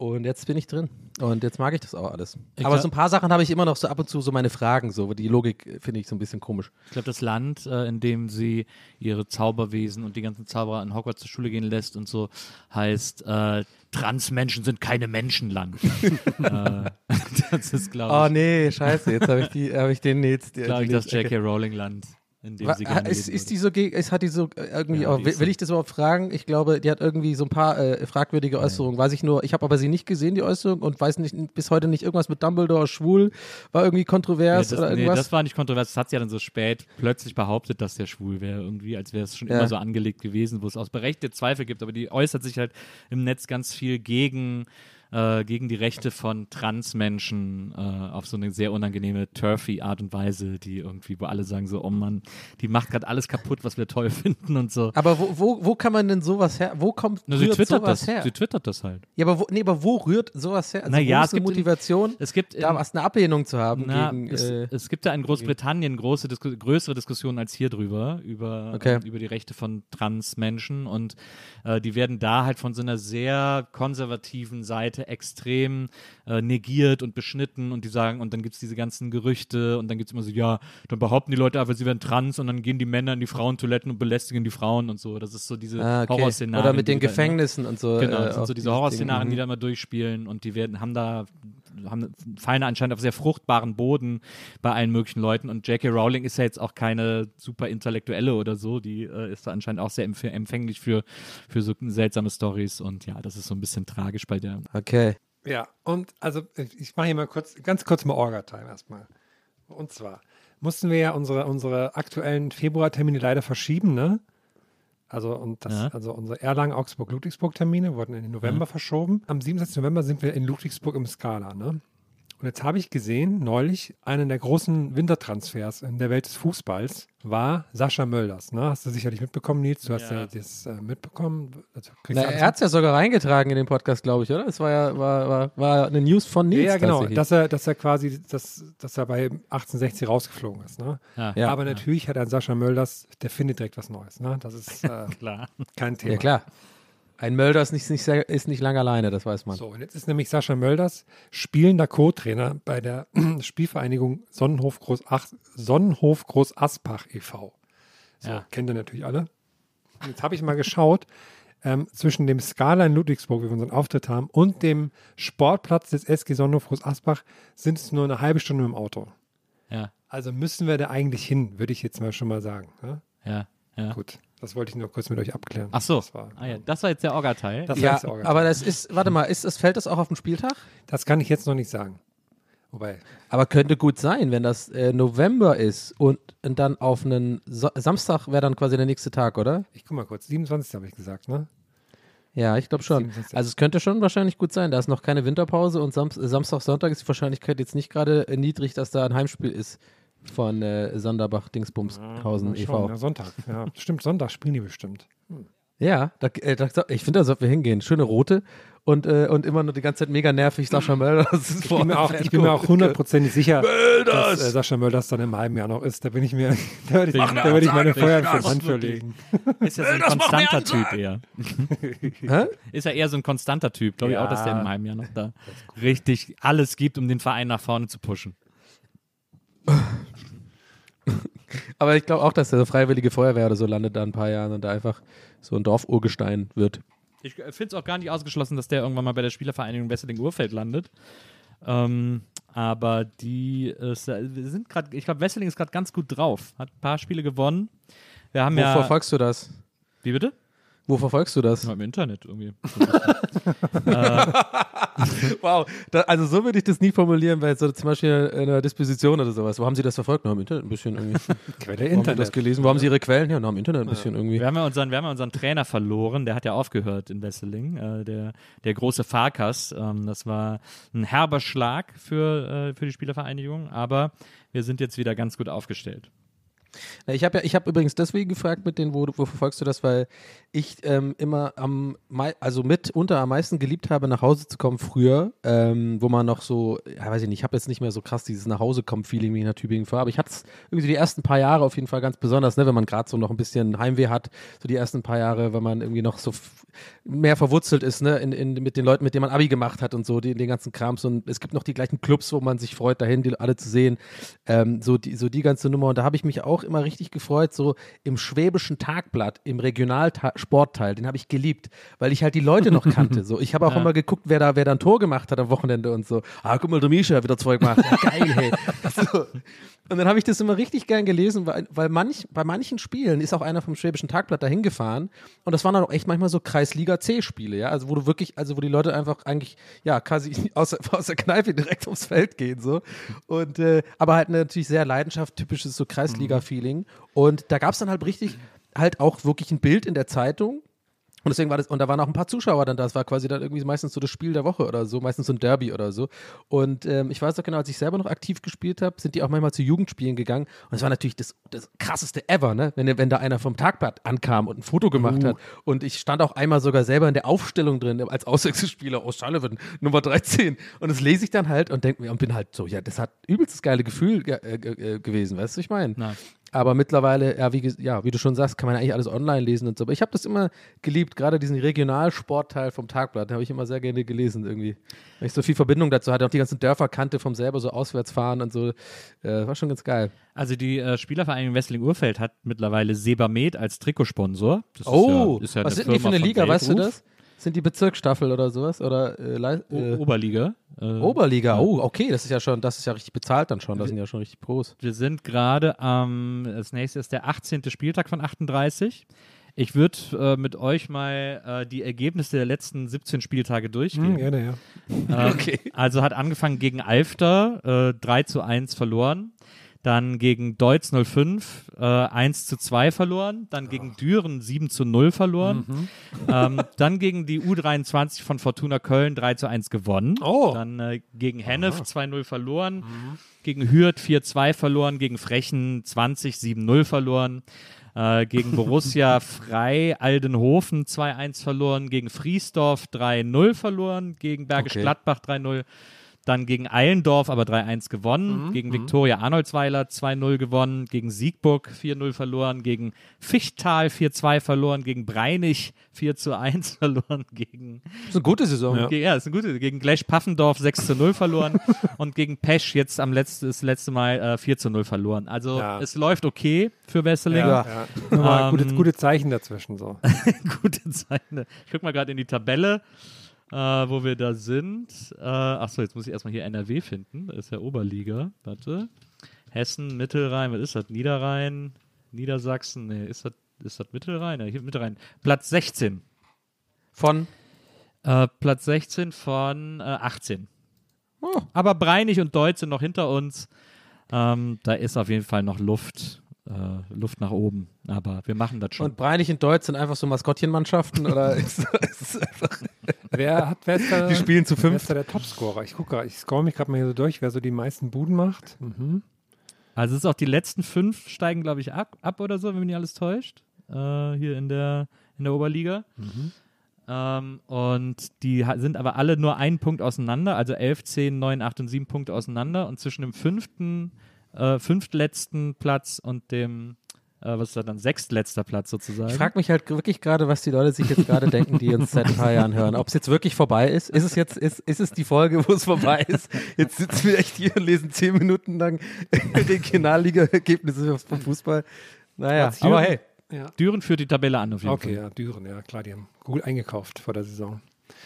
S2: Und jetzt bin ich drin. Und jetzt mag ich das auch alles.
S4: Ich
S2: Aber
S4: glaub-
S2: so ein paar Sachen habe ich immer noch so ab und zu so meine Fragen, so die Logik äh, finde ich so ein bisschen komisch.
S4: Ich glaube, das Land, äh, in dem sie ihre Zauberwesen und die ganzen Zauberer in Hogwarts zur Schule gehen lässt und so, heißt äh, Transmenschen sind keine Menschenland. äh, das ist, glaube
S2: Oh
S4: ich,
S2: nee, scheiße, jetzt habe ich die, habe ich den jetzt. die-
S4: glaub ich das J.K. Rowling Land, in dem
S2: ist, ist die so, ist, hat die so äh, irgendwie
S4: Ja, die
S2: will, ich das überhaupt fragen? Ich glaube, die hat irgendwie so ein paar äh, fragwürdige Äußerungen, weiß ich nur, ich habe aber sie nicht gesehen, die Äußerung, und weiß nicht, bis heute nicht irgendwas mit Dumbledore schwul, war irgendwie
S4: Ja,
S2: kontrovers
S4: das,
S2: oder
S4: nee,
S2: irgendwas.
S4: das war nicht kontrovers. Das hat sie ja dann so spät plötzlich behauptet, dass der schwul wäre, irgendwie, als wäre es schon
S2: Ja.
S4: immer so angelegt gewesen, wo es auch berechtigte Zweifel gibt. Aber die äußert sich halt im Netz ganz viel gegen, äh, gegen die Rechte von Transmenschen äh, auf so eine sehr unangenehme, turfy Art und Weise, die irgendwie, wo alle sagen so, oh Mann, die macht gerade alles kaputt, was wir toll finden und so.
S2: aber wo, wo, wo kann man denn sowas her? Wo kommt
S4: Na, sie twittert
S2: sowas
S4: das.
S2: her?
S4: Sie twittert das halt.
S2: Ja, aber wo, nee, aber wo rührt sowas her? Also
S4: Na ja,
S2: wo
S4: es
S2: ist eine
S4: gibt in-
S2: Motivation,
S4: Es gibt
S2: da
S4: in-
S2: was eine Ablehnung zu haben
S4: Na,
S2: gegen.
S4: es,
S2: äh,
S4: es gibt ja in Großbritannien große, Disku größere Diskussionen als hier drüber, über,
S2: Okay.
S4: über die Rechte von Transmenschen und äh, die werden da halt von so einer sehr konservativen Seite extrem äh, negiert und beschnitten und die sagen, und dann gibt es diese ganzen Gerüchte und dann gibt es immer so, ja, dann behaupten die Leute einfach, sie wären trans und dann gehen die Männer in die Frauentoiletten und belästigen die Frauen und so. Das ist so diese
S2: ah, okay.
S4: Horrorszenarien.
S2: Oder mit den
S4: da immer-
S2: Gefängnissen und so.
S4: Genau,
S2: äh,
S4: das sind
S2: auch
S4: so diese Horrorszenarien, die da immer durchspielen und die werden, haben da haben, fallen anscheinend auf sehr fruchtbaren Boden bei allen möglichen Leuten und J.K. Rowling ist ja jetzt auch keine super Intellektuelle oder so, die äh, ist da anscheinend auch sehr empf empfänglich für, für so seltsame Stories und ja, das ist so ein bisschen tragisch bei der.
S2: Okay.
S3: Ja, und also ich mache hier mal kurz, ganz kurz mal Orga-Time erstmal. Und zwar mussten wir ja unsere, unsere aktuellen Februartermine leider verschieben, ne? Also, und das,
S4: Ja.
S3: also unsere Erlangen, Augsburg, Ludwigsburg-Termine wurden in den November verschoben. Am 27. November sind wir in Ludwigsburg im Skala, ne? Und jetzt habe ich gesehen, neulich, einen der großen Wintertransfers in der Welt des Fußballs war Sascha Mölders. Ne? Hast du sicherlich mitbekommen, Nils? Du hast ja, das äh, mitbekommen. Also,
S2: Na, er hat es ja sogar reingetragen in den Podcast, glaube ich, oder? Es war ja war, war, war eine News von Nils.
S3: Ja, ja, genau. Dass er, dass er quasi, dass, dass er bei 1860 rausgeflogen ist. Ne?
S4: Ja,
S2: Ja.
S3: Aber natürlich hat ein Sascha Mölders, der findet direkt was Neues. Ne? Das ist äh,
S4: klar.
S3: kein Thema.
S2: ja, klar. Ein Mölder ist nicht, ist nicht lange alleine, das weiß man.
S3: So, und jetzt ist nämlich Sascha Mölders spielender Co-Trainer bei der Spielvereinigung Sonnenhof Groß, Ach, Sonnenhof Groß Aspach e.V. So,
S4: Ja.
S3: kennt ihr natürlich alle. Und jetzt habe ich mal geschaut, ähm, zwischen dem Skala in Ludwigsburg, wie wir unseren Auftritt haben, und dem Sportplatz des SG Sonnenhof Groß Asbach sind es nur eine halbe Stunde mit dem Auto.
S4: Ja,
S3: Also müssen wir da eigentlich hin, würde ich jetzt mal schon mal sagen. Ne?
S4: ja, ja.
S3: Gut, das wollte ich nur kurz mit euch abklären.
S4: Ach so.
S3: Das war,
S4: ah, ja. das war jetzt der Orga-Teil.
S3: das war
S2: Ja,
S3: jetzt auch-
S2: aber das ist, warte mal, ist das, fällt das auch auf den Spieltag?
S3: das kann ich jetzt noch nicht sagen. Wobei,
S2: Aber könnte gut sein, wenn das äh, November ist und, und dann auf einen so Samstag wäre dann quasi der nächste Tag, oder?
S3: ich guck mal kurz, 27. habe ich gesagt, ne?
S2: Ja, ich glaube schon.
S3: 67.
S2: Also es könnte schon wahrscheinlich gut sein. Da ist noch keine Winterpause und Sam Samstag, Sonntag ist die Wahrscheinlichkeit jetzt nicht gerade niedrig, dass da ein Heimspiel ist von äh, Sonderbach Dingsbumshausen
S3: Mal
S2: e.V.
S3: Ja, Sonntag. Ja, stimmt, Sonntag spielen die bestimmt.
S2: Ja, da, äh, da, ich finde, da sollten wir hingehen. Schöne rote und, äh, und immer nur die ganze Zeit mega nervig Sascha Möller. Das ist
S3: Ich bin mir auch, ich bin mir auch hundertprozentig sicher, dass äh, Sascha Mölders dann im halben Jahr noch ist. Da bin ich mir, da würde ich, da würde ich meine Feuer für Hand für legen.
S4: Ist ja so ein konstanter Typ eher. Ist ja eher so ein konstanter Typ. Glaube ich auch, dass der im halben Jahr noch da richtig alles gibt, um den Verein nach vorne zu pushen.
S2: Aber ich glaube auch, dass der freiwillige Feuerwehr oder so landet da in ein paar Jahren und da einfach so ein Dorfurgestein wird.
S4: Ich finde es auch gar nicht ausgeschlossen, dass der irgendwann mal bei der Spielervereinigung Wesseling-Urfeld landet. Ähm, aber die ist, äh, sind gerade, ich glaube, Wesseling ist gerade ganz gut drauf. Hat ein paar Spiele gewonnen. Wir haben
S2: Wo
S4: ja.
S2: verfolgst du das?
S4: Wie bitte?
S2: Wo verfolgst du das?
S4: Ja, Im Internet irgendwie.
S2: Wow, da, also so würde ich das nie formulieren, weil so zum Beispiel in einer Disposition oder sowas. Wo haben Sie das verfolgt? Na, im Internet ein bisschen irgendwie.
S3: Quelle
S2: Wo haben Sie das
S3: Internet.
S2: gelesen? Wo haben Sie Ihre Quellen? Ja, na, im Internet ein bisschen irgendwie.
S4: Wir haben, ja unseren, wir haben ja unseren Trainer verloren, der hat ja aufgehört in Wesseling, äh, der, der große Farkas. Ähm, das war ein herber Schlag für, äh, für die Spielervereinigung, aber wir sind jetzt wieder ganz gut aufgestellt.
S2: Na, Ich habe ja, ich übrigens deswegen gefragt mit denen, wo, wo verfolgst du das, weil ich ähm, immer am, also mitunter am meisten geliebt habe, nach Hause zu kommen früher, ähm, wo man noch so, ja weiß ich nicht, ich habe jetzt nicht mehr so krass dieses nach Hause kommen Feeling, wie ich nach Tübingen fahre, aber ich hatte es irgendwie die ersten paar Jahre auf jeden Fall ganz besonders, ne, wenn man gerade so noch ein bisschen Heimweh hat, so die ersten paar Jahre, wenn man irgendwie noch so mehr verwurzelt ist, ne, in, in, mit den Leuten, mit denen man Abi gemacht hat und so, die, den ganzen Krams und es gibt noch die gleichen Clubs, wo man sich freut, dahin die alle zu sehen, ähm, so, die, so die ganze Nummer und da habe ich mich auch immer richtig gefreut, so im Schwäbischen Tagblatt, im Regionalsportteil, den habe ich geliebt, weil ich halt die Leute noch kannte, so, ich habe auch immer geguckt, wer da, wer da ein Tor gemacht hat am Wochenende und so, ah, guck mal, der Mischa hat wieder Zeug gemacht, ja, geil, hey, so. Und dann habe ich das immer richtig gern gelesen, weil, weil manch, bei manchen Spielen ist auch einer vom Schwäbischen Tagblatt dahin gefahren und das waren dann auch echt manchmal so Kreisliga C-Spiele, ja, also wo du wirklich, also wo die Leute einfach eigentlich, ja, quasi aus, aus der Kneipe direkt aufs Feld gehen, so. Und, äh, aber halt natürlich sehr Leidenschaft, typisches so Kreisliga-Feeling. Und da gab es dann halt richtig, halt auch wirklich ein Bild in der Zeitung und deswegen war das, und da waren auch ein paar Zuschauer dann da. Das war quasi dann irgendwie meistens so das Spiel der Woche oder so, meistens so ein Derby oder so. Und ähm, ich weiß noch genau, als ich selber noch aktiv gespielt habe, sind die auch manchmal zu Jugendspielen gegangen. Und es war natürlich das, das krasseste ever, ne? Wenn, wenn da einer vom Tagblatt ankam und ein Foto gemacht hat. Und ich stand auch einmal sogar selber in der Aufstellung drin, als Auswechselspieler aus Sullivan, Nummer 13. Und das lese ich dann halt und denke mir und bin halt so, ja, das hat übelst das geile Gefühl ge äh, äh, gewesen, weißt du, was ich meine? Aber mittlerweile, ja wie, ja, wie du schon sagst, kann man eigentlich alles online lesen und so. Aber ich habe das immer geliebt, gerade diesen Regionalsportteil vom Tagblatt, den habe ich immer sehr gerne gelesen irgendwie. Weil ich so viel Verbindung dazu hatte, auch die ganzen Dörfer kannte vom selber so auswärts fahren und so. Äh, war schon ganz geil.
S4: Also die äh, Spielervereinigung Wesseling-Urfeld hat mittlerweile Sebamed als Trikotsponsor. Das ist
S2: Oh,
S4: ja, ist ja
S2: was sind die für eine Liga, weißt du das? Sind die Bezirksstaffel oder sowas? Oder äh, äh,
S4: Oberliga. Äh,
S2: Oberliga? Oh, okay, das ist ja schon, das ist ja richtig bezahlt dann schon. Das sind ja schon richtig Pros.
S4: Wir sind gerade am, das nächste ist der 18. Spieltag von 38. Ich würde äh, mit euch mal äh, die Ergebnisse der letzten 17 Spieltage durchgehen.
S3: Hm, gerne, ja.
S4: Ähm, Also hat angefangen gegen Alfter, äh, 3 zu 1 verloren. Dann gegen Deutz 05 äh, 1 zu 2 verloren. Dann gegen Düren 7 zu 0 verloren. Ähm, dann gegen die U23 von Fortuna Köln 3 zu 1 gewonnen.
S3: Oh.
S4: Dann äh, gegen Hennef 2-0 verloren. Gegen Hürth 4-2 verloren. Gegen Frechen 20 7-0 verloren. Äh, gegen Borussia Frei Aldenhofen 2-1 verloren. Gegen Friesdorf 3-0 verloren. Gegen Bergisch
S2: Okay.
S4: Gladbach 3-0. Dann gegen Eilendorf aber 3-1 gewonnen. Gegen Viktoria Arnoldsweiler 2-0 gewonnen. Gegen Siegburg 4-0 verloren. Gegen Fichtal 4-2 verloren. Gegen Breinig 4-1 verloren. Gegen
S2: Das ist eine gute Saison.
S4: ja, ja ist eine gute. Gegen Gleich Paffendorf 6 zu 0 verloren und gegen Pesch jetzt am letzten, das letzte Mal äh, 4 zu 0 verloren. Also
S3: Ja.
S4: es läuft okay für Wesseling.
S3: Ja, ja.
S4: Ähm,
S3: gute, gute Zeichen dazwischen so.
S4: Gute Zeiten. Ich guck mal gerade in die Tabelle, äh, wo wir da sind. Äh, achso, jetzt muss ich erstmal hier NRW finden. Das ist ja Oberliga. Warte. Hessen, Mittelrhein, was ist das? Niederrhein, Niedersachsen, nee, ist das, ist das Mittelrhein? Ja, hier Mittelrhein. Platz 16.
S2: Von
S4: Äh, Platz 16 von äh, 18.
S2: Oh.
S4: Aber Breinig und Deutsch sind noch hinter uns. Ähm, da ist auf jeden Fall noch Luft, äh, Luft nach oben. Aber wir machen das schon.
S2: und Breinig und Deutsch sind einfach so Maskottchenmannschaften oder ist, ist es einfach,
S3: Wer hat, wer ist da,
S2: die spielen zu
S3: wer
S2: fünf?
S3: ist da der Topscorer? Ich gucke gerade, ich scroll mich gerade mal hier so durch, wer so die meisten Buden macht. Mhm.
S4: also es ist auch die letzten fünf steigen, glaube ich, ab, ab oder so, wenn mich nicht alles täuscht. Äh, hier in der, in der Oberliga. Ähm, und die sind aber alle nur einen Punkt auseinander, also 11, 10, 9, 8 und 7 Punkte auseinander. Und zwischen dem fünften, äh, fünftletzten Platz und dem, äh, was ist das dann, sechstletzter Platz sozusagen.
S2: Ich frage mich halt wirklich gerade, was die Leute sich jetzt gerade denken, die uns seit ein paar Jahren hören. Ob es jetzt wirklich vorbei ist? Ist es jetzt, ist, ist es die Folge, wo es vorbei ist? Jetzt sitzen wir echt hier und lesen zehn Minuten lang Regionalliga-Ergebnisse vom Fußball. Naja, aber hey,
S3: Ja.
S4: Düren führt die Tabelle an auf jeden
S3: Okay,
S4: Fall.
S3: ja, Düren, ja klar, die haben gut eingekauft vor der Saison.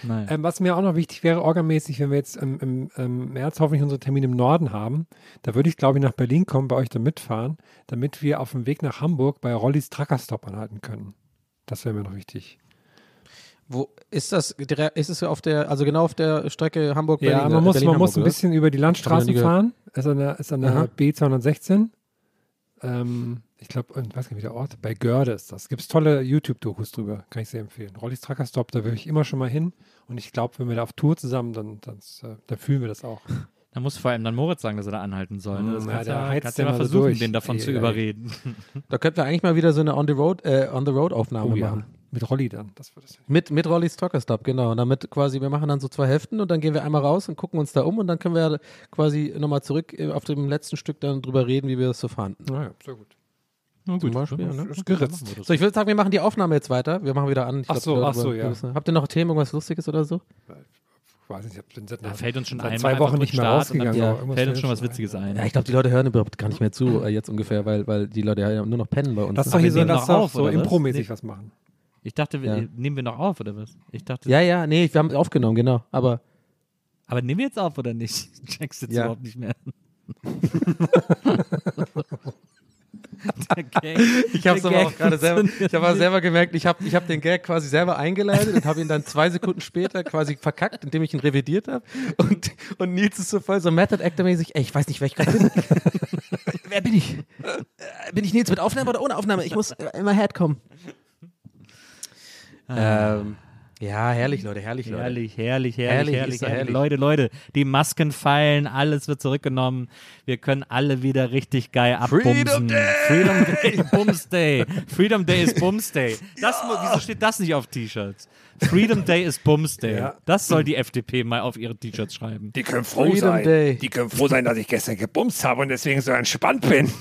S3: Ähm, was mir auch noch wichtig wäre, orgamäßig, wenn wir jetzt im, im, im März hoffentlich unsere Termine im Norden haben, da würde ich, glaube ich, nach Berlin kommen, bei euch da mitfahren, damit wir auf dem Weg nach Hamburg bei Rollis Truckerstop anhalten können. Das wäre mir noch wichtig.
S2: wo ist das? Ist es auf der, also genau auf der Strecke Hamburg-Berlin?
S3: Ja, man muss,
S2: Berlin,
S3: man muss
S2: Hamburg,
S3: ein
S2: oder?
S3: bisschen über die Landstraßen fahren. Ist an der, ist an der B216. Ähm, ich glaube, ich weiß gar nicht, wie der Ort, bei Görde ist das. Gibt es tolle YouTube-Dokus drüber, kann ich sehr empfehlen. Rollis Truckerstop, da will ich immer schon mal hin. Und ich glaube, wenn wir da auf Tour zusammen, dann, dann, äh, dann fühlen wir das auch.
S4: Da muss vor allem dann Moritz sagen, dass er da anhalten soll. Ne? Das
S3: Mm, ja,
S4: kannst
S3: der
S4: ja, kannst
S3: ja
S4: mal versuchen,
S3: durch.
S4: den davon zu
S3: Ey, ey.
S4: überreden.
S2: Da könnten wir eigentlich mal wieder so eine On-the-Road äh, On Aufnahme
S3: Oh ja,
S2: machen.
S3: mit Rolli dann. Das wird das.
S2: Mit, mit Rollis Truckerstop, genau. Und damit quasi, wir machen dann so zwei Hälften und dann gehen wir einmal raus und gucken uns da um und dann können wir quasi nochmal zurück äh, auf dem letzten Stück dann drüber reden, wie wir das so fanden.
S3: Naja, sehr gut.
S4: Na
S2: Zum Beispiel, ne?
S3: Ist geritzt.
S2: So, ich würde sagen, wir machen die Aufnahme jetzt weiter. Wir machen wieder an. Ich
S3: Ach
S2: glaub,
S3: so, ach so, ja.
S2: wir- Habt ihr noch Themen, irgendwas Lustiges oder so?
S3: Ich weiß nicht, ich bin seit,
S4: Da fällt uns schon
S3: seit
S4: ein,
S3: zwei Wochen nicht mehr rausgegangen.
S2: ja,
S4: Fällt uns schon was. Witziges ein.
S2: Ja, ich glaube, die Leute hören überhaupt gar nicht mehr zu äh, jetzt ungefähr, weil, weil die Leute ja nur noch pennen bei uns.
S3: Lass doch hier
S4: wir
S3: so, lass doch
S4: auf,
S3: so impromäßig
S4: Nee.
S3: was machen.
S4: Ich dachte, wir,
S2: Ja.
S4: nehmen wir noch auf, oder was? Ich dachte,
S2: Ja, ja, nee, wir haben es aufgenommen, genau. Aber
S4: aber nehmen wir jetzt auf, oder nicht? Ich check's jetzt
S2: Ja.
S4: überhaupt nicht mehr.
S2: Ich habe es aber auch gerade selber, ich habe selber gemerkt, ich habe ich hab den Gag quasi selber eingeleitet und habe ihn dann zwei Sekunden später quasi verkackt, indem ich ihn revidiert habe. Und, und Nils ist so voll so Method Actor mäßig, ey, ich weiß nicht, wer ich gerade bin. wer bin ich? Äh, Bin ich Nils mit Aufnahme oder ohne Aufnahme? Ich muss äh, immer herkommen. Ähm, ja, herrlich, Leute, herrlich, Leute.
S4: Herrlich, herrlich, herrlich,
S2: Herrlich,
S4: herrlich, herrlich. Leute, Leute, die Masken fallen, alles wird zurückgenommen. Wir können alle wieder richtig geil abbumsen.
S2: Freedom Day!
S4: Freedom Day, Bums Day. Freedom Day ist Bums Day. Das, mu- Wieso steht das nicht auf T-Shirts? Freedom Day ist Bums Day.
S3: Ja.
S4: Das soll die FDP mal auf ihre T-Shirts schreiben.
S1: Die können froh
S2: Freedom
S1: sein.
S2: Day.
S1: Die können froh sein, dass ich gestern gebumst habe und deswegen so entspannt bin.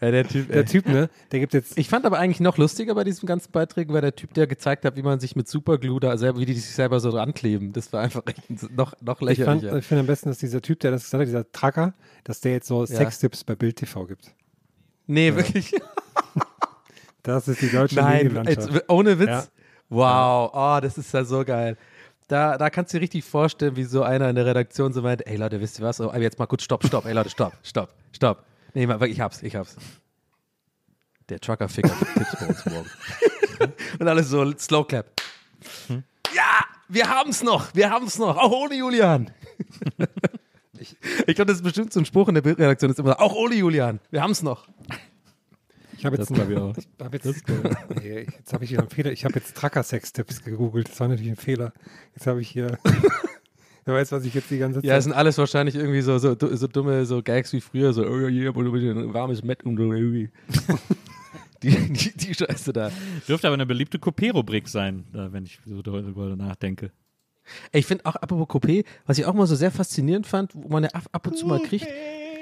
S2: Ja, der Typ,
S3: Der Typ, ne, der gibt jetzt
S2: Ich fand aber eigentlich noch lustiger bei diesen ganzen Beiträgen, war der Typ, der gezeigt hat, wie man sich mit Superglue da selber, wie die sich selber so dran kleben. Das war einfach noch, noch
S3: Ich, fand-
S2: lächerlicher.
S3: ich finde am besten, dass dieser Typ, der das gesagt hat, dieser Tracker, dass der jetzt so Sextipps bei Bild TV gibt.
S2: nee, wirklich.
S3: Das ist die deutsche
S2: Nein,
S3: Medienlandschaft.
S2: jetzt, ohne Witz.
S3: Ja.
S2: Wow, oh, das ist ja so geil. Da, da kannst du dir richtig vorstellen, wie so einer in der Redaktion so meint, ey Leute, wisst ihr was? Oh, jetzt mal kurz stopp, stopp, ey Leute, stopp, stopp, stopp. Nee, mal, ich hab's, ich hab's. Der Trucker-Ficker Tipps bei uns morgen. Und alles so, Slow Clap. Ja, wir haben's noch, wir haben's noch, auch ohne Julian. Ich glaube, das ist bestimmt so ein Spruch in der Bildredaktion. Ist immer, auch Ole Julian, wir haben es noch.
S3: Ich habe jetzt,
S4: Das glaub ich auch.
S3: ich hab jetzt, nee, jetzt habe ich hier einen Fehler. Ich habe jetzt Tracker-Sex-Tipps gegoogelt. Das war natürlich ein Fehler. Jetzt habe ich hier. Wer weiß, was ich jetzt die ganze Zeit.
S2: Ja, es sind alles wahrscheinlich irgendwie so, so, so dumme so Gags wie früher, so, oh ja, hier, aber du bist ein warmes Met und so irgendwie. die, die, die Scheiße da.
S4: Dürfte aber eine beliebte Coupé-Rubrik sein, äh, wenn ich so darüber nachdenke.
S2: Ey, Ich finde auch, apropos Coupé, was ich auch mal so sehr faszinierend fand, wo man ja ab, ab und zu mal kriegt,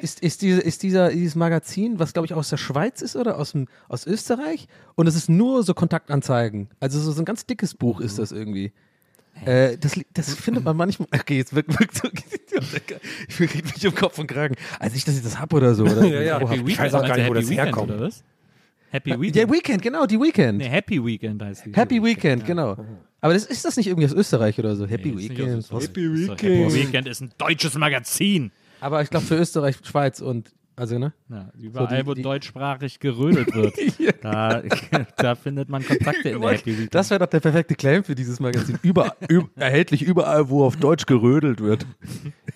S2: ist, ist, diese, ist dieser, dieses Magazin, was glaube ich aus der Schweiz ist oder aus, dem, aus Österreich. Und es ist nur so Kontaktanzeigen. Also so, so ein ganz dickes Buch ist das irgendwie. Äh, das, das findet man manchmal. Okay, jetzt wirkt, wirkt so. Ich krieg mich im Kopf und Kragen. Also nicht, dass ich das hab oder so. Oder
S3: Ja, ja.
S2: Oha.
S3: Ich weiß auch gar nicht, wo
S4: Happy
S3: das
S4: Weekend,
S3: herkommt.
S4: Oder was? Happy Weekend.
S2: Weekend, genau, die Weekend.
S4: Nee, Happy Weekend heißt die.
S2: Happy Weekend, genau. Aber das, ist das nicht irgendwie aus Österreich oder so? Happy
S4: Nee,
S2: Weekend.
S3: Happy Weekend.
S4: Happy Weekend ist ein deutsches Magazin.
S2: Aber ich glaube für Österreich, Schweiz und also ne?
S4: Ja, überall,
S2: die-
S4: wo
S2: die-
S4: deutschsprachig gerödelt wird, da, da findet man Kontakte in der Happy Weekend.
S2: Das wäre doch der perfekte Claim für dieses Magazin. Über, üb, erhältlich überall, wo auf Deutsch gerödelt wird.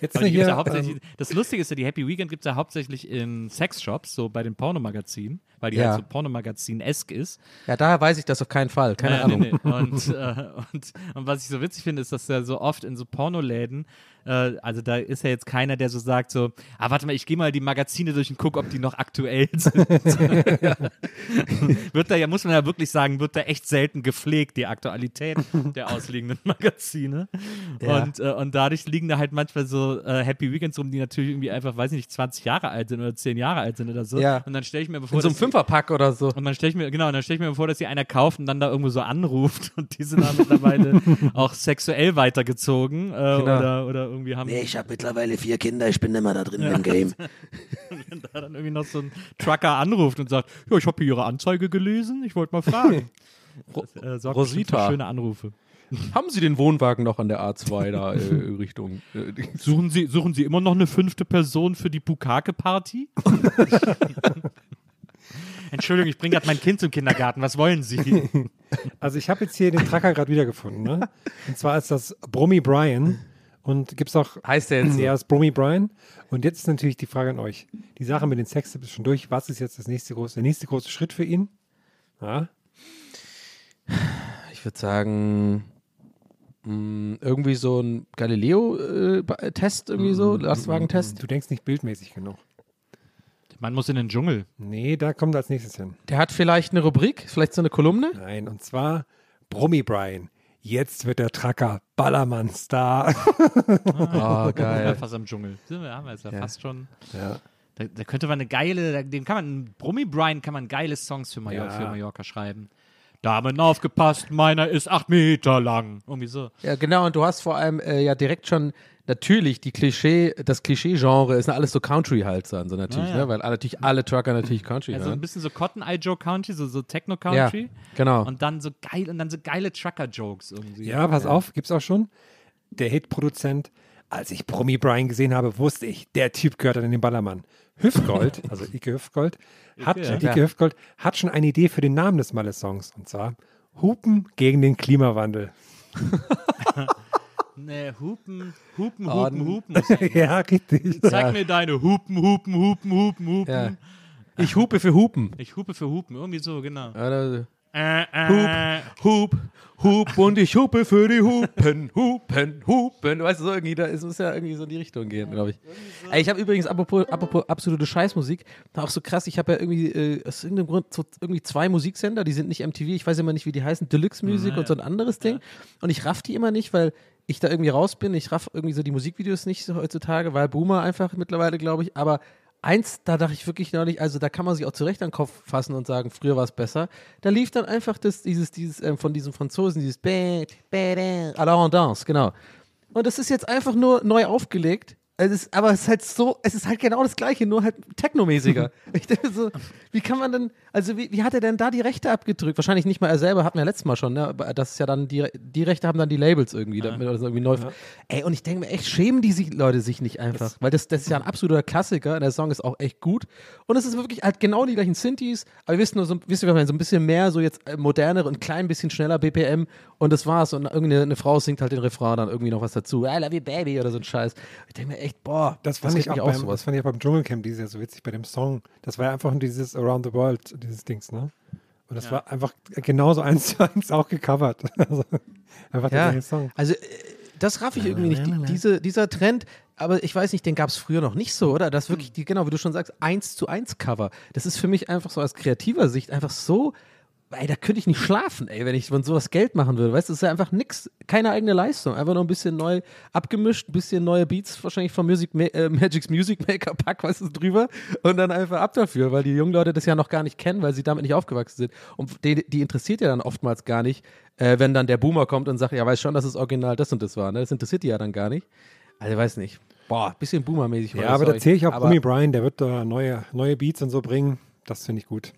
S3: Jetzt hier,
S4: ja
S3: ähm,
S4: das Lustige ist ja, die Happy Weekend gibt es ja hauptsächlich in Sexshops, so bei den Pornomagazinen, weil die
S2: Ja.
S4: halt so Pornomagazin-esk ist.
S2: Ja, daher weiß ich das auf keinen Fall. Keine
S4: Nee,
S2: Ahnung.
S4: nee, nee. Und, äh, und, und was ich so witzig finde, ist, dass ja so oft in so Pornoläden, äh, also da ist ja jetzt keiner, der so sagt so, ah, warte mal, ich gehe mal die Magazine durch und gucke, ob die noch aktuell sind. wird da ja, muss man ja wirklich sagen, wird da echt selten gepflegt, die Aktualität der ausliegenden Magazine.
S2: Ja.
S4: Und, äh, und dadurch liegen da halt manchmal so äh, Happy Weekends rum, die natürlich irgendwie einfach, weiß ich nicht, 20 Jahre alt sind oder 10 Jahre alt sind oder so.
S2: Ja.
S4: Und dann stelle ich mir bevor
S2: In so einem Fünferpack oder so.
S4: und dann stelle ich mir, genau, und dann stelle ich mir vor, dass sie einer kauft und dann da irgendwo so anruft und die sind dann mittlerweile auch sexuell weitergezogen äh,
S2: Genau.
S4: oder, oder irgendwie haben
S5: Nee, ich habe mittlerweile vier Kinder, ich bin nicht mehr da drin im Game.
S4: da dann irgendwie noch so ein Trucker anruft und sagt, ja, ich habe hier ihre Anzeige gelesen, ich wollte mal fragen. Das, äh, sorgt bestimmt
S2: Rosita.
S4: schöne Anrufe.
S2: Haben Sie den Wohnwagen noch an der A2 da äh, Richtung? Äh,
S4: Suchen Sie, suchen Sie immer noch eine fünfte Person für die Bukake-Party? Entschuldigung, ich bringe gerade mein Kind zum Kindergarten. Was wollen Sie?
S3: Also ich habe jetzt hier den Tracker gerade wiedergefunden. Ne? Und zwar ist das Brummy Brian. Und gibt es auch
S2: heißt der jetzt?
S3: Ja, das Brummy Brian. Und jetzt ist natürlich die Frage an euch. Die Sache mit den Sextipps ist schon durch. Was ist jetzt das nächste große, der nächste große Schritt für ihn? Ja,
S2: Ich würde sagen, mh, irgendwie so ein Galileo-Test, irgendwie so, Lastwagentest.
S3: du denkst nicht bildmäßig genug.
S4: Man muss in den Dschungel.
S3: Nee, da kommt als nächstes hin.
S2: Der hat vielleicht eine Rubrik, vielleicht so eine Kolumne.
S3: Nein, und zwar Brummy Brian. Jetzt wird der Tracker Ballermann-Star.
S2: Oh,
S4: Ja,
S2: geil.
S4: fast am Dschungel. Sind wir, haben wir jetzt ja,
S2: Ja.
S4: fast schon.
S3: ja.
S4: Da, da könnte man eine geile, da, dem kann man, Brummy Brian kann man geile Songs für, Major,
S3: Ja.
S4: für Mallorca schreiben. Damen aufgepasst, meiner ist acht Meter lang. Irgendwie so.
S2: Ja, genau, und du hast vor allem äh, ja direkt schon natürlich die Klischee, das Klischee-Genre ist alles so Country halt dann, so natürlich,
S4: Ja, ja.
S2: ne? Weil alle- natürlich alle Trucker natürlich Country
S4: Also ein
S2: hören.
S4: bisschen so Cotton Eye Joe Country, so, so Techno
S2: Ja,
S4: Country.
S2: genau.
S4: Und dann so geil, und dann so geile Trucker-Jokes irgendwie.
S3: ja, pass auf, gibt's auch schon. Der Hitproduzent. Als ich Brummy Brian gesehen habe, wusste ich, der Typ gehört an den Ballermann. Hüftgold, also Ike Hüftgold, hat,
S4: ja.
S3: Ike Hüftgold hat schon eine Idee für den Namen des Malle-Songs. Und zwar Hupen gegen den Klimawandel.
S4: Nee, Hupen, Hupen,
S2: Oh,
S4: Hupen,
S2: n-
S4: Hupen.
S3: ja, richtig.
S4: Zeig mir deine Hupen, Hupen, Hupen, Hupen, Hupen.
S2: Ja. Ich hupe für Hupen.
S4: Ich hupe für Hupen, irgendwie so, genau.
S2: Oder
S4: Äh, äh,
S2: Hup, Hup und ich hupe für die Hupen, Hupen, Hupen. Weißt du, so irgendwie, da, es muss ja irgendwie so in die Richtung gehen, glaube ich. Ey, ich habe übrigens, apropos, apropos absolute Scheißmusik, auch so krass, ich habe ja irgendwie äh, aus irgendeinem Grund so, irgendwie zwei Musiksender, die sind nicht MTV, ich weiß immer nicht, wie die heißen, Deluxe Music und so ein anderes Ding. Und ich raff die immer nicht, weil ich da irgendwie raus bin. Ich raff irgendwie so die Musikvideos nicht so heutzutage, weil Boomer einfach mittlerweile, glaube ich. Aber eins, da dachte ich wirklich neulich, also da kann man sich auch zurecht an den Kopf fassen und sagen, früher war es besser. Da lief dann einfach das, dieses, dieses, ähm, von diesem Franzosen, dieses bäh, bäh, à la Rondance, genau. Und das ist jetzt einfach nur neu aufgelegt. Es ist, aber es ist halt so, es ist halt genau das Gleiche, nur halt technomäßiger. ich denke so, wie kann man denn, also wie, wie hat er denn da die Rechte abgedrückt? Wahrscheinlich nicht mal er selber, hatten wir ja letztes Mal schon, ne? Das ist ja dann, die, die Rechte haben dann die Labels irgendwie, damit oder so irgendwie neu. Ey, und ich denke mir echt, schämen die sich, Leute sich nicht einfach? Weil das, das ist ja ein absoluter Klassiker, der Song ist auch echt gut. Und es ist wirklich halt genau die gleichen Synthes, aber wir wissen nur so, ich meine, so ein bisschen mehr, so jetzt äh, modernere und ein klein bisschen schneller BPM und das war's. Und irgendeine eine Frau singt halt den Refrain dann irgendwie noch was dazu. I love you, baby oder so ein Scheiß. Ich denke mir, echt, boah,
S3: Das fand,
S2: regt
S3: ich auch beim,
S2: sowas.
S3: das fand ich auch beim Dschungelcamp dieses Jahr so witzig bei dem Song. Das war ja einfach dieses Around the World, dieses Dings, ne? Und das war einfach genauso eins zu eins auch gecovert. Also, einfach der
S2: Ja,
S3: gleiche Song.
S2: also äh, das raff ich irgendwie nicht. Die, diese, dieser Trend, aber ich weiß nicht, den gab es früher noch nicht so, oder? Das wirklich, die, genau, wie du schon sagst, eins zu eins Cover. Das ist für mich einfach so aus kreativer Sicht einfach so, ey, da könnte ich nicht schlafen, ey, wenn ich von sowas Geld machen würde. Weißt du, das ist ja einfach nix, keine eigene Leistung. Einfach nur ein bisschen neu abgemischt, ein bisschen neue Beats, wahrscheinlich von Music äh, Magic's Music Maker Pack, weißt du, drüber und dann einfach ab dafür, weil die jungen Leute das ja noch gar nicht kennen, weil sie damit nicht aufgewachsen sind. Und die, die interessiert ja dann oftmals gar nicht, äh, wenn dann der Boomer kommt und sagt, ja, weiß schon, dass das Original das und das war, ne? Das interessiert die ja dann gar nicht. Also, weiß nicht. Boah, bisschen Boomer-mäßig.
S3: Ja, aber da zähle ich auch
S2: Aber
S3: Romy Brian, der wird da neue, neue Beats und so bringen. Das finde ich gut.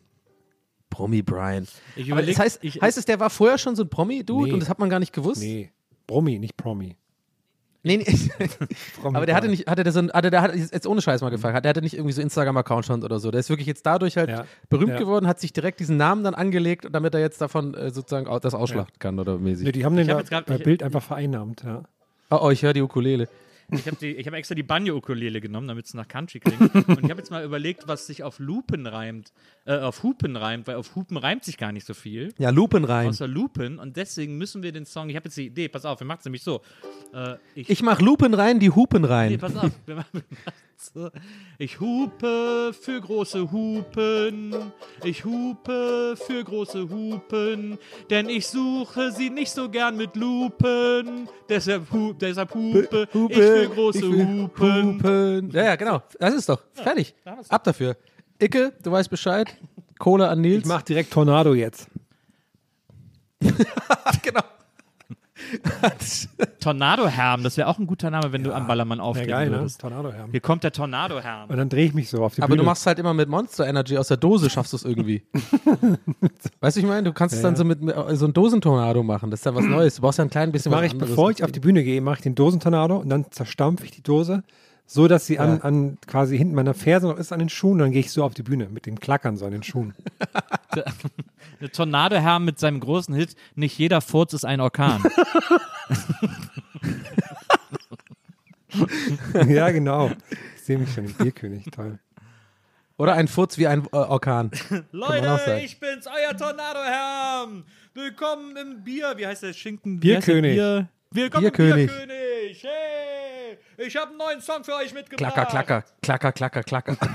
S2: Promi Brian.
S4: Ich überleg-
S2: das heißt,
S4: ich-
S2: heißt es, der war vorher schon so ein Promi-Dude
S3: Nee.
S2: und das hat man gar nicht gewusst?
S3: Nee, Bromi, nicht Promi.
S2: Nee, nee.
S3: Promi
S2: aber der hatte nicht, hatte der so ein, hatte der hat jetzt ohne Scheiß mal gefragt, der hatte nicht irgendwie so Instagram-Account schon oder so. Der ist wirklich jetzt dadurch halt
S3: Ja.
S2: berühmt
S3: Ja.
S2: geworden, hat sich direkt diesen Namen dann angelegt, damit er jetzt davon äh, sozusagen das ausschlachten kann oder mäßig.
S3: Nee, die haben den
S4: Ich hab
S3: da
S4: jetzt grad-
S3: bei
S4: ich-
S3: Bild einfach vereinnahmt, ja.
S2: Oh, oh, ich höre die Ukulele.
S4: Ich habe hab extra die Banjo-Ukulele genommen, damit es nach Country klingt. Und ich habe jetzt mal überlegt, was sich auf Lupen reimt, äh, auf Hupen reimt, weil auf Hupen reimt sich gar nicht so viel.
S2: Ja, Lupen rein.
S4: Außer Lupen. Und deswegen müssen wir den Song, ich habe jetzt die Idee, pass auf, wir machen es nämlich so. Äh, ich,
S2: Ich mach Lupen rein, die Hupen rein.
S4: nee, pass auf, wir machen so. Ich hupe für große Hupen, ich hupe für große Hupen, denn ich suche sie nicht so gern mit Lupen, deshalb, hu deshalb hupe, ich für große
S2: ich
S4: Hupen.
S2: Hupen. Ja, ja, genau. Das ist doch. Fertig. Ab dafür. Icke, du weißt Bescheid. Kohle an Nils.
S3: Ich mach direkt Tornado jetzt.
S2: genau.
S4: Tornado-Herm, das wäre auch ein guter Name, wenn du am Ballermann
S3: Ja,
S4: auftreten
S3: geil, ne?
S4: würdest.
S3: Tornado, ja.
S4: Hier kommt der Tornado-Herm.
S3: Und dann drehe ich mich so auf die
S2: Aber
S3: Bühne.
S2: du machst halt immer mit Monster Energy aus der Dose, schaffst du es irgendwie. weißt du, ich meine, du kannst es dann so mit, mit so ein Dosentornado machen. Das ist ja was Neues. Du brauchst ja ein klein bisschen
S3: mache
S2: was
S3: ich,
S2: anderes.
S3: bevor ich auf die Bühne gehe, mache ich den Dosentornado und dann zerstampfe ich die Dose, so dass sie an,
S2: Ja.
S3: an quasi hinten meiner Ferse noch ist an den Schuhen. Dann gehe ich so auf die Bühne mit den Klackern so an den Schuhen.
S4: Der Tornado-Herm mit seinem großen Hit Nicht jeder Furz ist ein Orkan.
S3: ja, genau. Ich sehe mich schon im Bierkönig. Toll.
S2: Oder ein Furz wie ein äh, Orkan.
S4: Leute, ich bin's, euer Tornado-Herm. Willkommen im Bier. Wie heißt der Schinken?
S3: Bierkönig.
S4: Bier? Willkommen
S2: Bierkönig.
S4: im Bierkönig. Hey, ich habe einen neuen Song für euch mitgebracht.
S2: Klacker, klacker, klacker, klacker, klacker.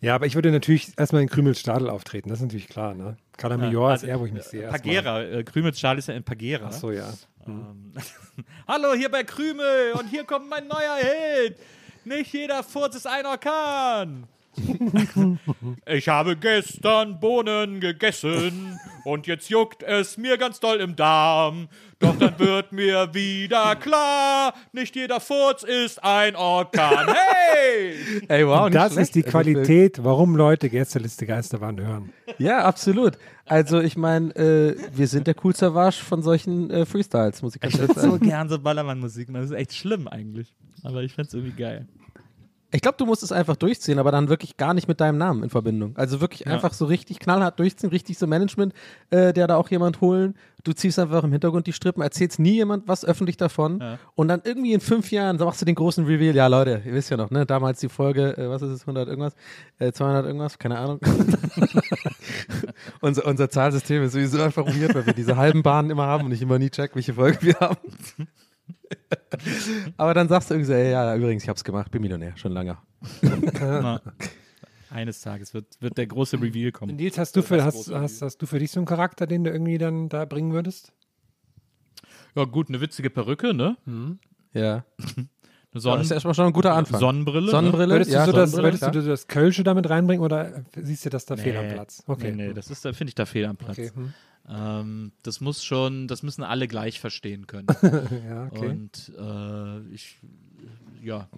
S3: Ja, aber ich würde natürlich erstmal in Krümelstadel auftreten. Das ist natürlich klar. Ne? Calamajor ist
S4: also,
S3: er, wo ich mich sehe. erstmal.
S4: Pagera. Äh, Krümelsschal ist ja in Pagera.
S3: Ach so, ja.
S4: Hallo, hier bei Krümel und hier kommt mein neuer Hit. Nicht jeder Furz ist ein Orkan. Ich habe gestern Bohnen gegessen und jetzt juckt es mir ganz doll im Darm. Doch dann wird mir wieder klar, nicht jeder Furz ist ein Orkan. Hey!
S2: Ey, wow,
S3: das
S2: schlecht.
S3: ist die
S2: Also,
S3: Qualität, warum Leute Gästeliste Geisterbahn hören.
S2: Ja, absolut. Also ich meine, äh, wir sind der cool Savage von solchen äh, Freestyles, muss ich ganz
S4: Ich
S2: ehrlich
S4: würde so gern so Ballermann-Musik machen. Das ist echt schlimm eigentlich. Aber ich find's irgendwie geil.
S2: Ich glaube, du musst es einfach durchziehen, aber dann wirklich gar nicht mit deinem Namen in Verbindung. Also wirklich
S4: Ja.
S2: einfach so richtig knallhart durchziehen, richtig so Management, äh, der da auch jemand holen. Du ziehst einfach im Hintergrund die Strippen, erzählst nie jemand was öffentlich davon
S4: Ja.
S2: und dann irgendwie in fünf Jahren machst du den großen Reveal. Ja, Leute, ihr wisst ja noch, ne? Damals die Folge, äh, was ist es, 100 irgendwas, äh, 200 irgendwas, keine Ahnung. unser, unser Zahlsystem ist sowieso einfach weird, weil wir diese halben Bahnen immer haben und ich immer nie check, welche Folge wir haben. Aber dann sagst du irgendwie so, ey, ja, übrigens, ich hab's gemacht, bin Millionär, schon lange.
S4: Na, Eines Tages wird, wird der große Reveal kommen.
S3: Nils, hast du, für,
S4: Das
S3: hast, hast, hast du für dich so einen Charakter, den du irgendwie dann da bringen würdest?
S4: Ja, gut, eine witzige Perücke, ne?
S2: Ja.
S4: Eine
S2: Das
S4: Sonnen
S2: ist erstmal schon ein guter Anfang.
S4: Sonnenbrille.
S2: Sonnenbrille,
S3: Würdest,
S2: ja,
S3: du, so das,
S2: Sonnenbrille,
S3: würdest du das Kölsche damit reinbringen oder siehst du das da
S4: Ne?
S3: fehl am Platz? Okay.
S4: Nee, nee, das ist, da finde ich da fehl am Platz.
S3: Okay, hm.
S4: Ähm, das muss schon, das müssen alle gleich verstehen können.
S3: Ja, okay.
S4: Und äh, ich, ja,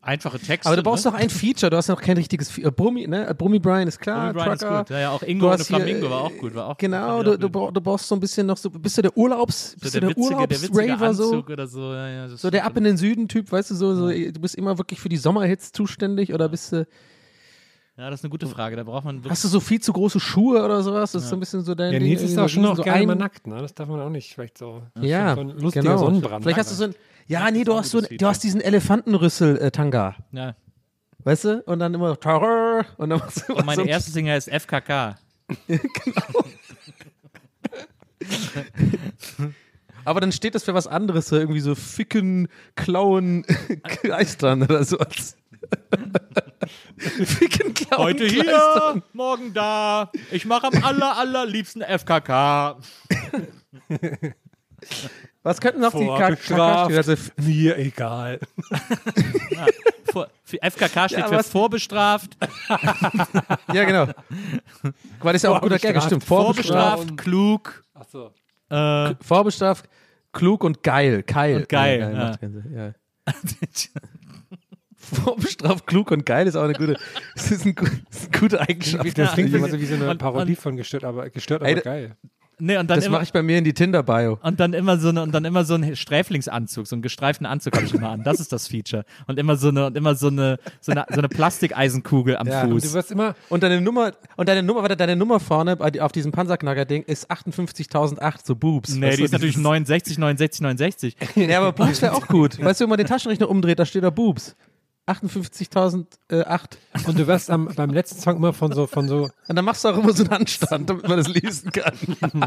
S4: einfache Texte.
S2: Aber du brauchst
S4: ne?
S2: doch ein Feature, du hast noch kein richtiges Fe- äh, Brummi, ne? Äh, Brummi Brian ist klar,
S4: Brummi Brian ist
S2: Trucker.
S4: gut. Ja, ja, auch Ingo
S2: hier,
S4: Flamingo
S2: äh,
S4: war auch gut. War auch
S2: Genau, du, du, du brauchst so ein bisschen noch so, bist du der Urlaubs, bist
S4: so der,
S2: der, Urlaubsraver so?
S4: So. Ja, ja,
S2: So der. Ab in den Süden-Typ, weißt du, so, so, du bist immer wirklich für die Sommerhits zuständig oder bist du,
S4: Ja, das ist eine gute Frage. Da braucht man.
S2: Hast du so viel zu große Schuhe oder sowas? Das ist so ein bisschen so dein
S3: Ja,
S2: Ding.
S3: Nils ist auch schon noch
S2: so
S3: gerne
S2: ein-
S3: mal nackt, ne? Das darf man auch nicht. Vielleicht so.
S2: Ja,
S3: so ein lustiger
S2: genau.
S3: Sonnenbrand.
S2: Vielleicht hast du so ein, ja, nee,
S4: ist
S2: du hast so, du hast diesen Elefantenrüssel-Tanga,
S4: ja.
S2: weißt du? Und dann immer Terror und dann machst du
S4: Und meine
S2: so
S4: erste Single heißt FKK.
S2: Aber dann steht das für was anderes, irgendwie so Ficken, Klauen, Kleistern oder sowas.
S4: Heute hier, morgen da. Ich mache am aller, allerliebsten FKK.
S2: Was könnten noch die KK? Also,
S3: Mir egal.
S4: Vor, für FKK steht
S2: Ja,
S4: für
S2: was-
S4: vorbestraft,
S2: ja, genau. Weil das ist ja auch ein guter Gag,
S3: Vorbestraft.
S2: stimmt. Vorbestraft,
S4: vorbestraft, klug,
S3: Achso.
S4: äh,
S2: vorbestraft, klug und geil. Keil.
S4: Und geil,
S2: Ja,
S4: ja.
S2: Vorbestraft, klug und geil ist auch eine gute, das ist, ein, das ist eine gute Eigenschaft.
S3: Das klingt immer so wie so eine
S4: Und-
S3: Parodie
S4: und-
S3: von gestört, aber gestört, aber
S2: Ey,
S3: geil.
S4: nee, und dann
S2: Das mache ich bei mir in die Tinder-Bio.
S4: und dann immer so eine, und dann immer so ein Sträflingsanzug, so einen gestreiften Anzug habe ich immer an. Das ist das Feature. Und immer so eine, und immer so eine, so eine, so eine Plastikeisenkugel am
S2: Ja,
S3: Und du
S4: Fuß.
S3: wirst immer,
S2: Und deine Nummer, und deine Nummer, warte, deine Nummer vorne auf diesem Panzerknacker-Ding ist 58.008, so Boobs.
S4: Nee,
S2: weißt
S4: die
S2: du,
S4: ist natürlich
S2: dieses-
S4: 69, 69, 69.
S2: Ja, aber Boobs wäre auch gut. Weißt du, wenn man den Taschenrechner umdreht, da steht da Boobs. 58.008.
S3: und du wirst am, beim letzten Song immer von so, von so,
S2: Und dann machst du auch immer so einen Handstand, damit man das lesen kann.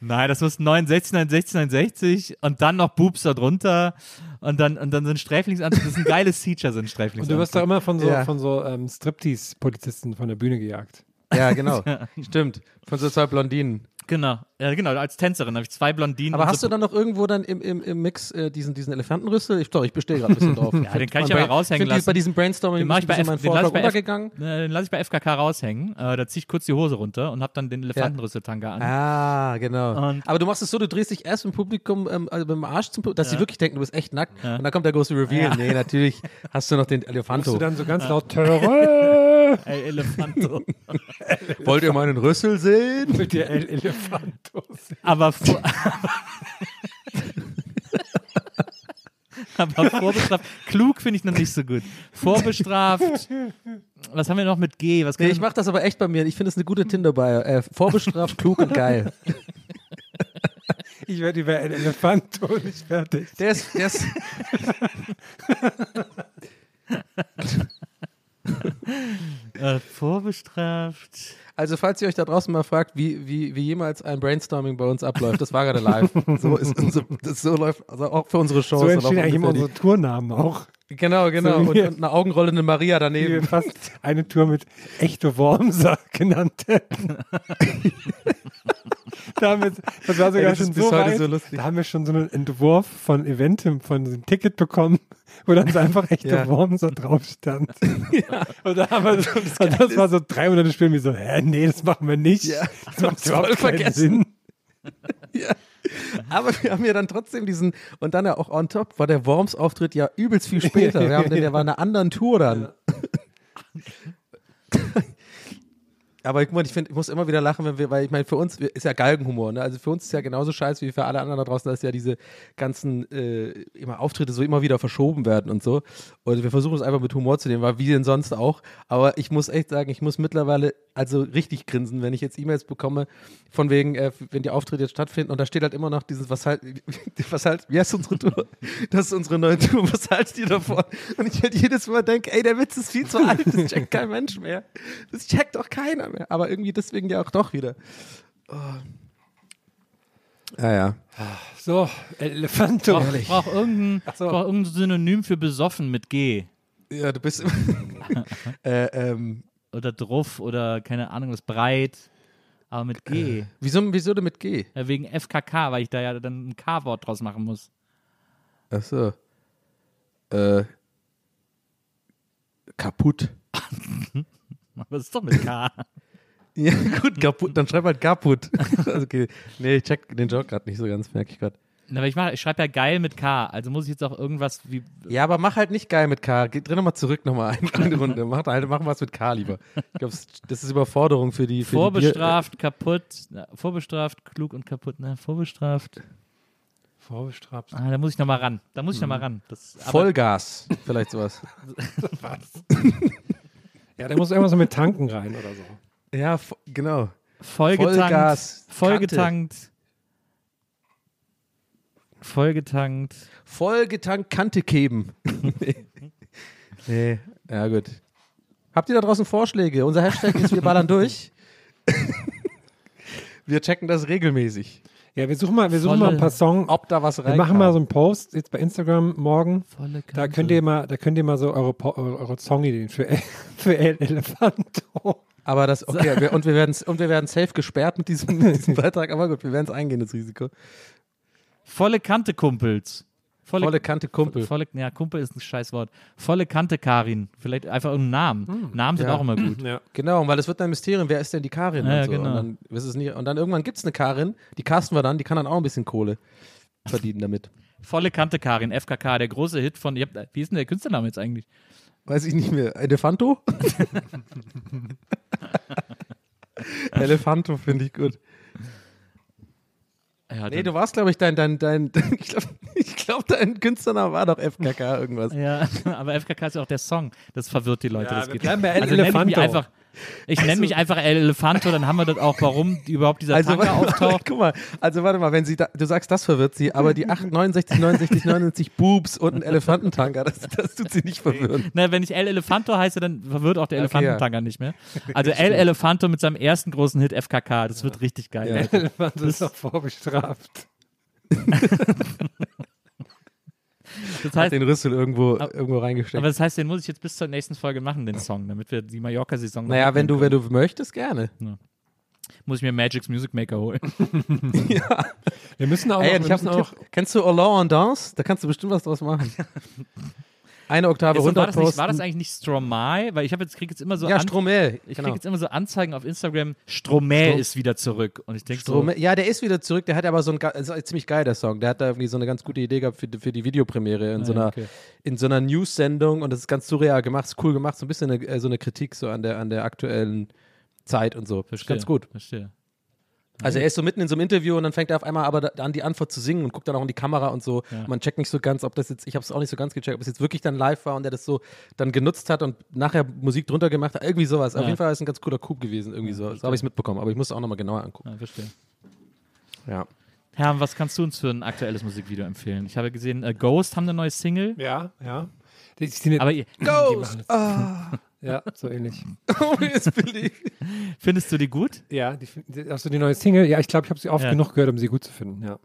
S4: Nein, das muss 69, 69, 69 und dann noch Boobs da drunter und dann, und dann so ein Sträflingsanzug. Das ist ein geiles Feature, so ein
S3: und du wirst doch immer von so,
S2: Ja.
S3: von so ähm, Striptease-Polizisten von der Bühne gejagt.
S2: Ja, genau. Stimmt. Von so zwei Blondinen.
S4: Genau, ja, genau. Als Tänzerin habe ich zwei Blondinen.
S2: Aber hast
S4: so
S2: du dann noch irgendwo dann im, im, im Mix äh, diesen, diesen Elefantenrüssel? Ich, ich bestehe gerade ein bisschen drauf.
S4: Ja, den kann ich ja mal raushängen
S2: find die-
S4: lassen.
S2: Bei diesem Brainstorming
S4: Den ich bei F- den lass ich bei F-. Äh, Den lasse ich bei FKK raushängen. Äh, da ziehe ich kurz die Hose runter und habe dann den Elefantenrüsseltanga an.
S2: Ah, genau.
S4: Und-
S2: Aber du machst es so, du drehst dich erst im Publikum, ähm, also beim Arsch zum Publikum, dass sie wirklich denken, du bist echt nackt. Und dann kommt der große Reveal. Nee, natürlich hast du noch den
S3: Hast
S2: Elefanto.
S3: du dann so ganz laut Terror
S4: Ey, Elefanto.
S2: Wollt ihr meinen Rüssel sehen?
S3: mit der El Elefantos.
S4: aber vor Aber vorbestraft. Klug finde ich noch nicht so gut. Vorbestraft. Was haben wir noch mit G? Was
S2: Nee, ich mach das aber echt bei mir. Ich finde es eine gute Tinder-Bio. Äh, vorbestraft, klug und geil.
S3: Ich werde über El Elefanto nicht fertig.
S2: Der ist, der ist,
S4: äh, vorbestraft.
S2: Also falls ihr euch da draußen mal fragt, wie, wie, wie jemals ein Brainstorming bei uns abläuft, das war gerade live. So, ist unser, das so läuft also auch für unsere Shows.
S3: So entstehen eigentlich immer unsere Tournamen auch.
S2: Genau, genau.
S3: So wie
S2: und,
S3: wir-
S2: und eine augenrollende Maria
S3: Die wir
S2: daneben.
S3: fast eine Tour mit echte Wormser genannt hätten. da haben wir, das war sogar
S2: das ist
S3: schon
S2: bis
S3: so
S2: heute
S3: weit,
S2: so lustig.
S3: da haben wir schon so einen Entwurf von Eventim, von diesem Ticket bekommen, wo dann so einfach echte
S2: Ja.
S3: Wormser drauf stand. Und da haben wir, so, und das war so drei Monate später, wie so, hä, nee, das machen wir nicht.
S2: Ja,
S3: das macht
S2: voll
S3: überhaupt keinen
S2: vergessen.
S3: Sinn.
S2: Aber wir haben ja dann trotzdem diesen, und dann ja auch on top, war der Worms-Auftritt ja übelst viel später. Wir haben den, der war in einer anderen Tour dann. Aber ich, muss- ich, find, ich muss immer wieder lachen, wenn wir, weil ich meine, für uns ist ja Galgenhumor, ne? Also für uns ist ja genauso scheiße wie für alle anderen da draußen, dass ja diese ganzen äh, immer Auftritte so immer wieder verschoben werden und so. Und wir versuchen es einfach mit Humor zu nehmen, weil wie denn sonst auch. Aber ich muss echt sagen, ich muss mittlerweile also richtig grinsen, wenn ich jetzt E-Mails bekomme, von wegen, äh, wenn die Auftritte jetzt stattfinden und da steht halt immer noch dieses, was halt, was halt, wie heißt unsere Tour? Das ist unsere neue Tour, was haltet ihr davon? Und ich halt jedes Mal denke, ey, der Witz ist viel zu alt, das checkt kein Mensch mehr. Das checkt doch keiner mehr. Aber irgendwie deswegen ja auch doch wieder. Oh. Ja, ja.
S3: So, Elefanto.
S4: Ich brauche irgendein, ich
S3: so.
S4: brauch irgendein Synonym für besoffen mit G.
S2: Ja, du bist. äh, ähm,
S4: Oder druff oder keine Ahnung, was breit. Aber mit G.
S2: wieso, wieso denn mit G?
S4: Ja, wegen FKK, weil ich da ja dann ein K-Wort draus machen muss.
S2: Ach so. Äh, kaputt.
S4: Aber das ist doch mit K.
S2: Ja, gut, kaputt. Dann schreib halt kaputt. okay. Nee, ich check den Joke gerade nicht so ganz, merke ich gerade.
S4: Na, Aber ich, mach- ich schreibe ja geil mit K. Also muss ich jetzt auch irgendwas wie.
S2: Ja, aber mach halt nicht geil mit K. Geh, dreh nochmal zurück nochmal eine, eine Runde. Mach, halt, mach was mit K lieber. Ich glaube, das ist Überforderung für die. Für
S4: Vorbestraft, kaputt. Na, vorbestraft, klug und kaputt. Na, vorbestraft.
S3: Vorbestraft.
S4: Ah, da muss ich noch mal ran. Da muss ich noch mal
S2: Mhm.
S4: ran. Das, aber-
S2: Vollgas, vielleicht sowas.
S3: Ja, der muss irgendwas so mit Tanken rein oder so.
S2: Ja, genau.
S4: Vollgetankt.
S2: Vollgas,
S4: Vollgetankt. Vollgetankt.
S2: Vollgetankt Kante geben. nee, ja gut. Habt ihr da draußen Vorschläge? Unser Hashtag ist wir ballern durch. wir checken das regelmäßig.
S3: Ja, wir suchen mal, wir suchen
S4: Volle-
S3: mal ein paar Songs.
S2: Ob da was
S3: Wir
S2: rein
S3: machen mal so einen Post jetzt bei Instagram morgen.
S4: Volle Kante.
S3: Da könnt ihr mal, da könnt ihr mal so eure, eure Songideen für, El- für El Elefanto.
S2: Aber das, okay, wir, und wir werden und wir werden safe gesperrt mit diesem, mit diesem Beitrag, aber gut, wir werden es eingehen, das Risiko.
S4: Volle Kante, Kumpels.
S2: Volle Kante Kumpel.
S4: Volle, ja, Kumpel ist ein scheiß Wort. Volle Kante, Karin. Vielleicht einfach einen Namen. Namen sind
S2: Ja.
S4: auch immer gut.
S3: Ja.
S2: Genau, weil es wird ein Mysterium, wer ist denn die Karin?
S4: Ja,
S2: und, so.
S4: genau.
S2: und, dann, ist es nie, und dann irgendwann gibt es eine Karin, die casten wir dann, die kann dann auch ein bisschen Kohle verdienen damit.
S4: Volle Kante, Karin. FKK, der große Hit von. Habt, wie ist denn der Künstlername jetzt eigentlich?
S2: Weiß ich nicht mehr. Elefanto? Elefanto finde ich gut.
S4: Ja,
S2: Nee, du warst, glaube ich, dein, dein, dein, ich glaube, ich glaub, dein Künstlername war doch FKK irgendwas.
S4: Ja, aber FKK ist ja auch der Song. Das verwirrt die Leute.
S3: Ja,
S4: das
S3: wir
S4: geht.
S3: bleiben bei
S4: also nenn ich mich
S3: Elefanto.
S4: einfach. Ich nenne mich einfach El Elefanto, dann haben wir das auch, warum überhaupt dieser
S2: Also,
S4: Tanker auftaucht.
S2: guck mal, also warte mal, wenn sie da, du sagst, das verwirrt sie, aber die 8, 69, 69, 79 Boobs und ein Elefantentanker, das, das tut sie nicht verwirren.
S4: Na, wenn ich El Elefanto heiße, dann verwirrt auch der
S2: Okay,
S4: Elefantentanker nicht mehr. Also El Elefanto mit seinem ersten großen Hit FKK, das wird richtig geil.
S2: Ja.
S4: Leute.
S3: Elefanto ist doch vorbestraft.
S4: Das
S2: Hat
S4: heißt,
S2: den Rüssel irgendwo,
S4: Aber-
S2: irgendwo reingesteckt.
S4: aber das heißt, den muss ich jetzt bis zur nächsten Folge machen, den Song, damit wir die Mallorca-Saison noch
S2: naja, wenn du, wenn du möchtest, gerne.
S4: können. Muss ich mir Magic's Music Maker holen.
S3: Wir müssen auch,
S2: Ey,
S3: noch,
S2: ich
S3: auch
S2: Tipp. Kennst du Hollande en Danse? Da kannst du bestimmt was draus machen. Eine Oktave
S4: Jetzt, war,
S2: runter
S4: das nicht, war das eigentlich nicht Stromae? Weil ich habe jetzt kriege jetzt immer so
S2: Ja, Stromel.
S4: ich
S2: genau.
S4: kriege jetzt immer so Anzeigen auf Instagram, Stromae
S2: Strom-
S4: ist wieder zurück. Und ich denke so.
S2: Ja, der ist wieder zurück. Der hat aber so ein, ga- ist ziemlich geil, der Song. Der hat da irgendwie so eine ganz gute Idee gehabt für, die- für die Videopremiere in,
S4: Ah,
S2: so einer,
S4: okay.
S2: in so einer News-Sendung und das ist ganz surreal gemacht, ist cool gemacht, so ein bisschen eine, äh, so eine Kritik so an der, an der aktuellen Zeit und so.
S4: Verstehe,
S2: ganz gut.
S4: Verstehe.
S2: Also er ist so mitten in so einem Interview und dann fängt er auf einmal aber an, die Antwort zu singen und guckt dann auch in die Kamera und so.
S4: Ja.
S2: Man checkt nicht so ganz, ob das jetzt, ich habe es auch nicht so ganz gecheckt, ob es jetzt wirklich dann live war und er das so dann genutzt hat und nachher Musik drunter gemacht hat. Irgendwie sowas. Auf
S4: Ja.
S2: jeden Fall ist ein ganz cooler Coup gewesen, irgendwie so. So habe ich es mitbekommen, aber ich muss es auch nochmal genauer angucken.
S4: Ja, verstehe.
S2: Ja.
S4: Herr, was kannst du uns für ein aktuelles Musikvideo empfehlen? Ich habe gesehen, äh, Ghost haben eine neue Single.
S3: Ja, ja. Die, die,
S4: Aber ihr-
S3: die machen
S2: Ghost!
S3: Ja, so ähnlich.
S2: Oh, jetzt bin ich.
S4: findest du die gut?
S3: Ja, die, die, also die neue Single, ja, ich glaube, ich habe sie oft
S4: Ja.
S3: genug gehört, um sie gut zu finden, ja.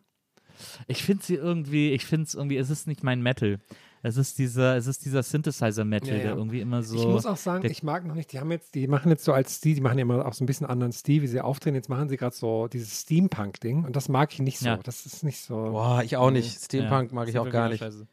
S4: Ich finde sie irgendwie, ich finde es irgendwie, es ist nicht mein Metal. Es ist dieser, es ist dieser Synthesizer-Metal,
S3: Ja, ja.
S4: der irgendwie immer so.
S3: ich muss auch sagen, ich mag noch nicht, die haben jetzt, die machen jetzt so als Stil, die machen ja immer auch so ein bisschen anderen Stil, wie sie auftreten. Jetzt machen sie gerade so dieses Steampunk-Ding und das mag ich nicht so.
S4: Ja.
S3: Das ist nicht so.
S2: Boah, ich auch nicht. Steampunk
S4: Ja,
S2: mag ich auch gar nicht.
S4: scheiße.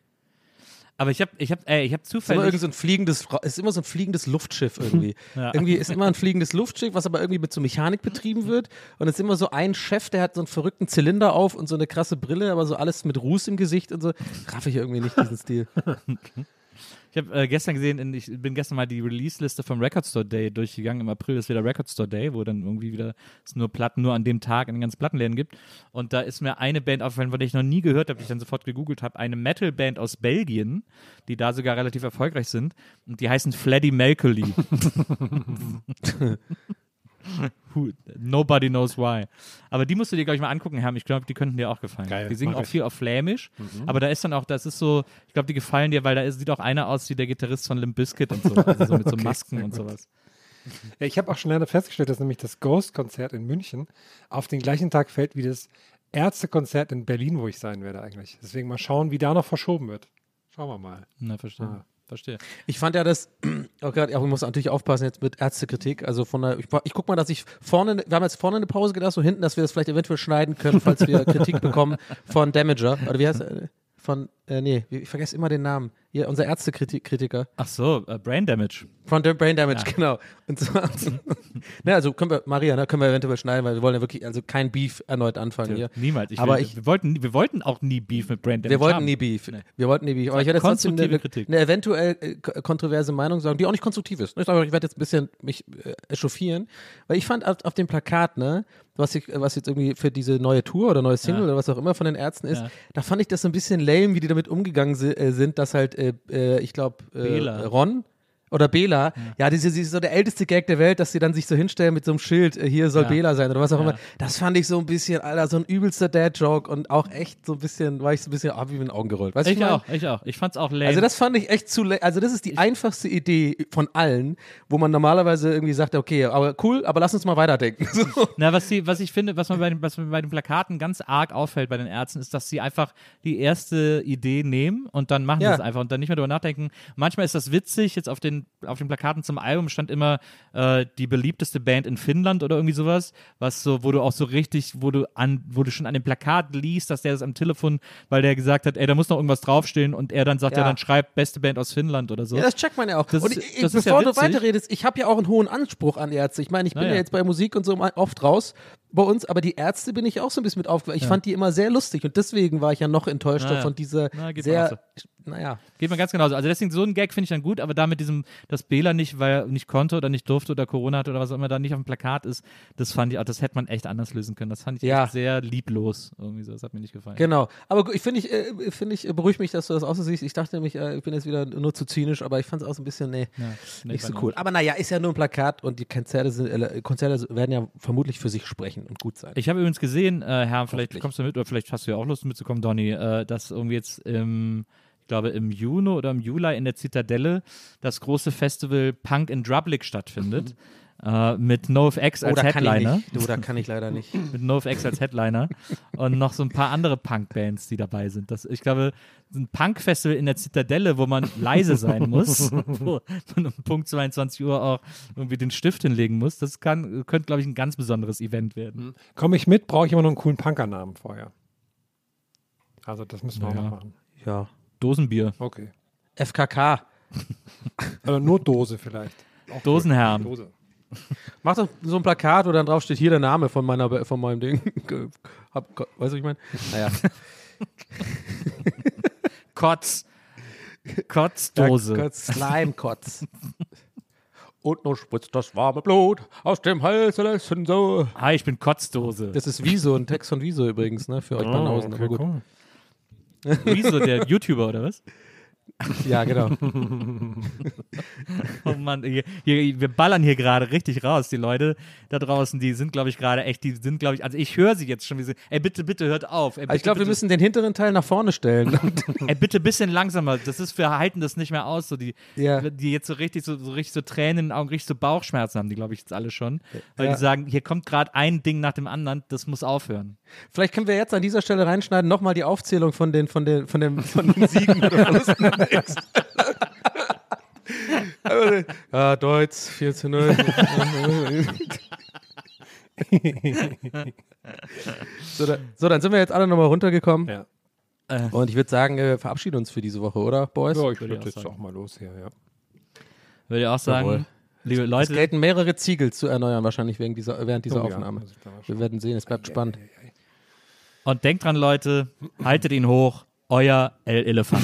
S4: Aber ich habe, ich habe, ey, ich
S2: ist immer
S4: zufällig.
S2: irgend so ein fliegendes, ist immer so ein fliegendes Luftschiff irgendwie.
S4: Ja.
S2: Irgendwie ist immer ein fliegendes Luftschiff, was aber irgendwie mit so Mechanik betrieben wird. Und es ist immer so ein Chef, der hat so einen verrückten Zylinder auf und so eine krasse Brille, aber so alles mit Ruß im Gesicht und so. Raff ich irgendwie nicht diesen Stil.
S4: Ich habe äh, gestern gesehen, in, ich bin gestern mal die Release-Liste vom Record Store Day durchgegangen. Im April ist wieder Record Store Day, wo dann irgendwie wieder es nur Platten nur an dem Tag in den ganzen Plattenläden gibt. Und da ist mir eine Band aufgefallen, von der ich noch nie gehört habe, die ich dann sofort gegoogelt habe. Eine Metal-Band aus Belgien, die da sogar relativ erfolgreich sind. Und die heißen Fleddy Melkely. Nobody knows why. Aber die musst du dir, glaube ich, mal angucken, Herr. Ich glaube, die könnten dir auch gefallen.
S3: Geil,
S4: die singen auch
S3: ich.
S4: viel auf Flämisch. Aber da ist dann auch, das ist so, ich glaube, die gefallen dir, weil da ist, sieht auch einer aus wie der Gitarrist von Limp Bizkit und so. Also so mit so
S3: Okay,
S4: Masken
S3: sehr
S4: und sowas.
S3: Ja, ich habe auch schon leider festgestellt, dass nämlich das Ghost-Konzert in München auf den gleichen Tag fällt wie das Ärztekonzert in Berlin, wo ich sein werde eigentlich. Deswegen mal schauen, wie da noch verschoben wird. Schauen wir mal.
S4: Na, verstehe.
S3: Ah.
S4: Verstehe.
S2: Ich fand ja das, oh Gott, ja, ich muss natürlich aufpassen jetzt mit Ärztekritik. Also von der, ich, ich guck mal, dass ich vorne, wir haben jetzt vorne eine Pause gedacht, so hinten, dass wir das vielleicht eventuell schneiden können, falls wir Kritik bekommen von Damager. Oder wie heißt er? Von Äh, nee, ich vergesse immer den Namen. Hier, unser Ärztekritiker.
S4: Ach so, äh, Brain Damage.
S2: Von dem Brain Damage,
S4: Ja.
S2: genau. Und zwar, ne, also können wir, Maria, ne, können wir eventuell schneiden, weil wir wollen ja wirklich, also kein Beef erneut anfangen hier.
S4: Niemals. Ich
S2: Aber
S4: will,
S2: ich-
S4: wir, wollten, wir wollten auch nie Beef mit Brain Damage
S2: Wir wollten
S4: haben.
S2: nie Beef.
S4: Nee.
S2: Wir wollten nie Beef. Aber ich werde jetzt trotzdem eine, eine eventuell äh, ko- kontroverse Meinung sagen, die auch nicht konstruktiv ist. Ich, werde jetzt ein bisschen mich äh, echauffieren, weil ich fand auf, auf dem Plakat, ne, was, ich, was jetzt irgendwie für diese neue Tour oder neue Single
S4: Ja.
S2: oder was auch immer von den Ärzten ist,
S4: Ja.
S2: da fand ich das so ein bisschen lame, wie die damit umgegangen äh, sind, dass halt, äh, äh, ich glaube. Ron oder Bela, ja, diese, diese so der älteste Gag der Welt, dass sie dann sich so hinstellen mit so einem Schild, äh, hier soll
S4: Ja.
S2: Bela sein oder was auch
S4: Ja.
S2: immer. Das fand ich so ein bisschen, Alter, so ein übelster Dad-Joke und auch echt so ein bisschen, war ich so ein bisschen, hab ich mit den Augen gerollt. Weißt du,
S4: Ich
S2: mein?
S4: auch, ich auch. Ich fand's auch lame.
S2: Also das fand ich echt zu, le- also das ist die einfachste Idee von allen, wo man normalerweise irgendwie sagt, okay, aber cool, aber lass uns mal weiterdenken. So.
S4: Na, was, die, was ich finde, was, man bei den, was mir bei den Plakaten ganz arg auffällt bei den Ärzten, ist, dass sie einfach die erste Idee nehmen und dann machen
S2: Ja.
S4: sie es einfach und dann nicht mehr drüber nachdenken. Manchmal ist das witzig, jetzt auf den, auf den Plakaten zum Album stand immer äh, die beliebteste Band in Finnland oder irgendwie sowas, was so, wo du auch so richtig, wo du an, wo du schon an dem Plakat liest, dass der das am Telefon, weil der gesagt hat, ey, da muss noch irgendwas draufstehen und er dann sagt, ja,
S2: Ja.
S4: dann schreibt beste Band aus Finnland oder so.
S2: Ja, das checkt man ja auch.
S4: Das
S2: und
S4: ist-
S2: ich,
S4: das ist ja
S2: bevor du weiterredest, ich habe ja auch einen hohen Anspruch an Ärzte. Ich meine, ich bin
S4: Na
S2: ja. jetzt bei Musik und so oft raus bei uns, aber die Ärzte bin ich auch so ein bisschen mit aufgewachsen. Ich fand die immer sehr lustig und deswegen war ich ja noch enttäuschter
S4: Na ja.
S2: von dieser
S4: Na,
S2: sehr, naja.
S4: Geht mir ganz genauso. Also deswegen so ein Gag finde ich dann gut, aber da mit diesem, dass Bela nicht, weil er nicht konnte oder nicht durfte oder Corona hatte oder was auch immer da nicht auf dem Plakat ist, das fand ich das hätte man echt anders lösen können. Das fand ich
S2: Ja.
S4: echt sehr lieblos. Irgendwie so, das hat mir nicht gefallen.
S2: Genau. Aber ich finde, ich, äh, finde ich, beruhigt mich, dass du das auch so siehst. Ich dachte nämlich, äh, ich bin jetzt wieder nur zu zynisch, aber ich fand es auch so ein bisschen, nee,
S4: Ja, nee,
S2: nicht so cool. Aber naja, ist ja nur ein Plakat und die Konzerte, sind, äh, Konzerte werden ja vermutlich für sich sprechen und gut sein.
S4: Ich habe übrigens gesehen, äh, Herr, vielleicht kommst du mit oder vielleicht hast du ja auch Lust mitzukommen, Donny, äh, dass irgendwie jetzt im, ich glaube im Juni oder im Juli in der Zitadelle das große Festival Punk in Drublic stattfindet. Äh, mit NoFX als
S2: oh, da kann ich
S4: Headliner.
S2: nicht. Du, da kann ich leider nicht.
S4: mit NoFX als Headliner und noch so ein paar andere Punk-Bands, die dabei sind. Das, ich glaube, ein Punk-Festival in der Zitadelle, wo man leise sein muss, wo man um Punkt 22 Uhr auch irgendwie den Stift hinlegen muss, das kann, könnte, glaube ich, ein ganz besonderes Event werden.
S3: Komme ich mit, brauche ich immer noch einen coolen Punkernamen vorher. Also das müssen wir auch
S4: Naja.
S3: noch machen.
S2: Ja.
S4: Dosenbier,
S3: Okay.
S2: FKK.
S3: Also nur Dose vielleicht. Auch
S4: Dosenherren.
S3: gut. Dose.
S2: Mach doch so ein Plakat, wo dann drauf steht, hier der Name von meiner von meinem Ding. Hab, weißt du, was ich meine? Naja.
S4: Kotz. Kotzdose.
S2: Kotz, Slime-Kotz. Und nun spritzt das warme Blut aus dem Hals lassen so.
S4: Hi, ich bin Kotzdose.
S2: Das ist Wieso, ein Text von Wieso übrigens, ne? Für euch Banausen.
S3: okay,
S2: aber gut.
S3: cool.
S4: Wieso, der YouTuber, oder was?
S2: Ja, genau.
S4: Oh Mann, hier, hier, wir ballern hier gerade richtig raus. Die Leute da draußen, die sind, glaube ich, gerade echt, die sind, glaube ich, also ich höre sie jetzt schon, wie sie, ey, bitte, bitte hört auf. Ey, bitte,
S2: Aber ich glaube, wir
S4: bitte,
S2: müssen den hinteren Teil nach vorne stellen.
S4: Ey, bitte ein bisschen langsamer. Das ist, wir halten das nicht mehr aus. So die,
S2: Ja.
S4: die jetzt so richtig so, so richtig so Tränen in den Augen, richtig so Bauchschmerzen haben, die, glaube ich, jetzt alle schon. Weil
S2: Ja.
S4: die sagen, hier kommt gerade ein Ding nach dem anderen, das muss aufhören.
S2: Vielleicht können wir jetzt an dieser Stelle reinschneiden, nochmal die Aufzählung von den, von den, von den, von den Siegen oder Verlusten. ja, Deutsch, 4 zu 0. so, da, so, dann sind wir jetzt alle nochmal runtergekommen.
S3: Ja.
S4: Äh,
S2: Und ich würde sagen, wir verabschieden uns für diese Woche, oder, Boys?
S3: Ja, ich
S4: Würde
S3: jetzt
S4: sagen.
S3: auch mal los hier, ja.
S4: Würde ich auch sagen,
S2: Jawohl.
S4: liebe
S2: Es
S4: Leute,
S2: gelten mehrere Ziegel zu erneuern, wahrscheinlich während dieser, während dieser
S3: Oh ja,
S2: Aufnahme.
S3: schon-
S2: Wir werden sehen, es bleibt spannend.
S4: Und denkt dran, Leute, haltet ihn hoch, euer El-Elefant.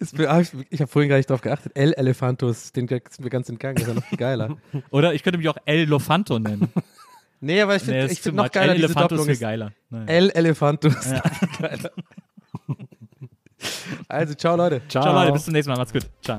S2: Es- Ich habe vorhin gar nicht drauf geachtet. El Elefantus, den ist mir ganz entgangen, ist ja noch viel geiler.
S4: Oder ich könnte mich auch El Lofanto nennen.
S2: Nee, aber ich
S4: Nee,
S2: finde ich
S4: too
S2: find noch geiler
S4: El
S2: diese
S4: Elefanto
S2: Doppelung.
S4: geiler. Naja.
S2: El Elefantus.
S4: Ja.
S2: Geiler. Also, ciao Leute.
S4: Ciao Leute, bis zum nächsten Mal. Macht's gut. Ciao.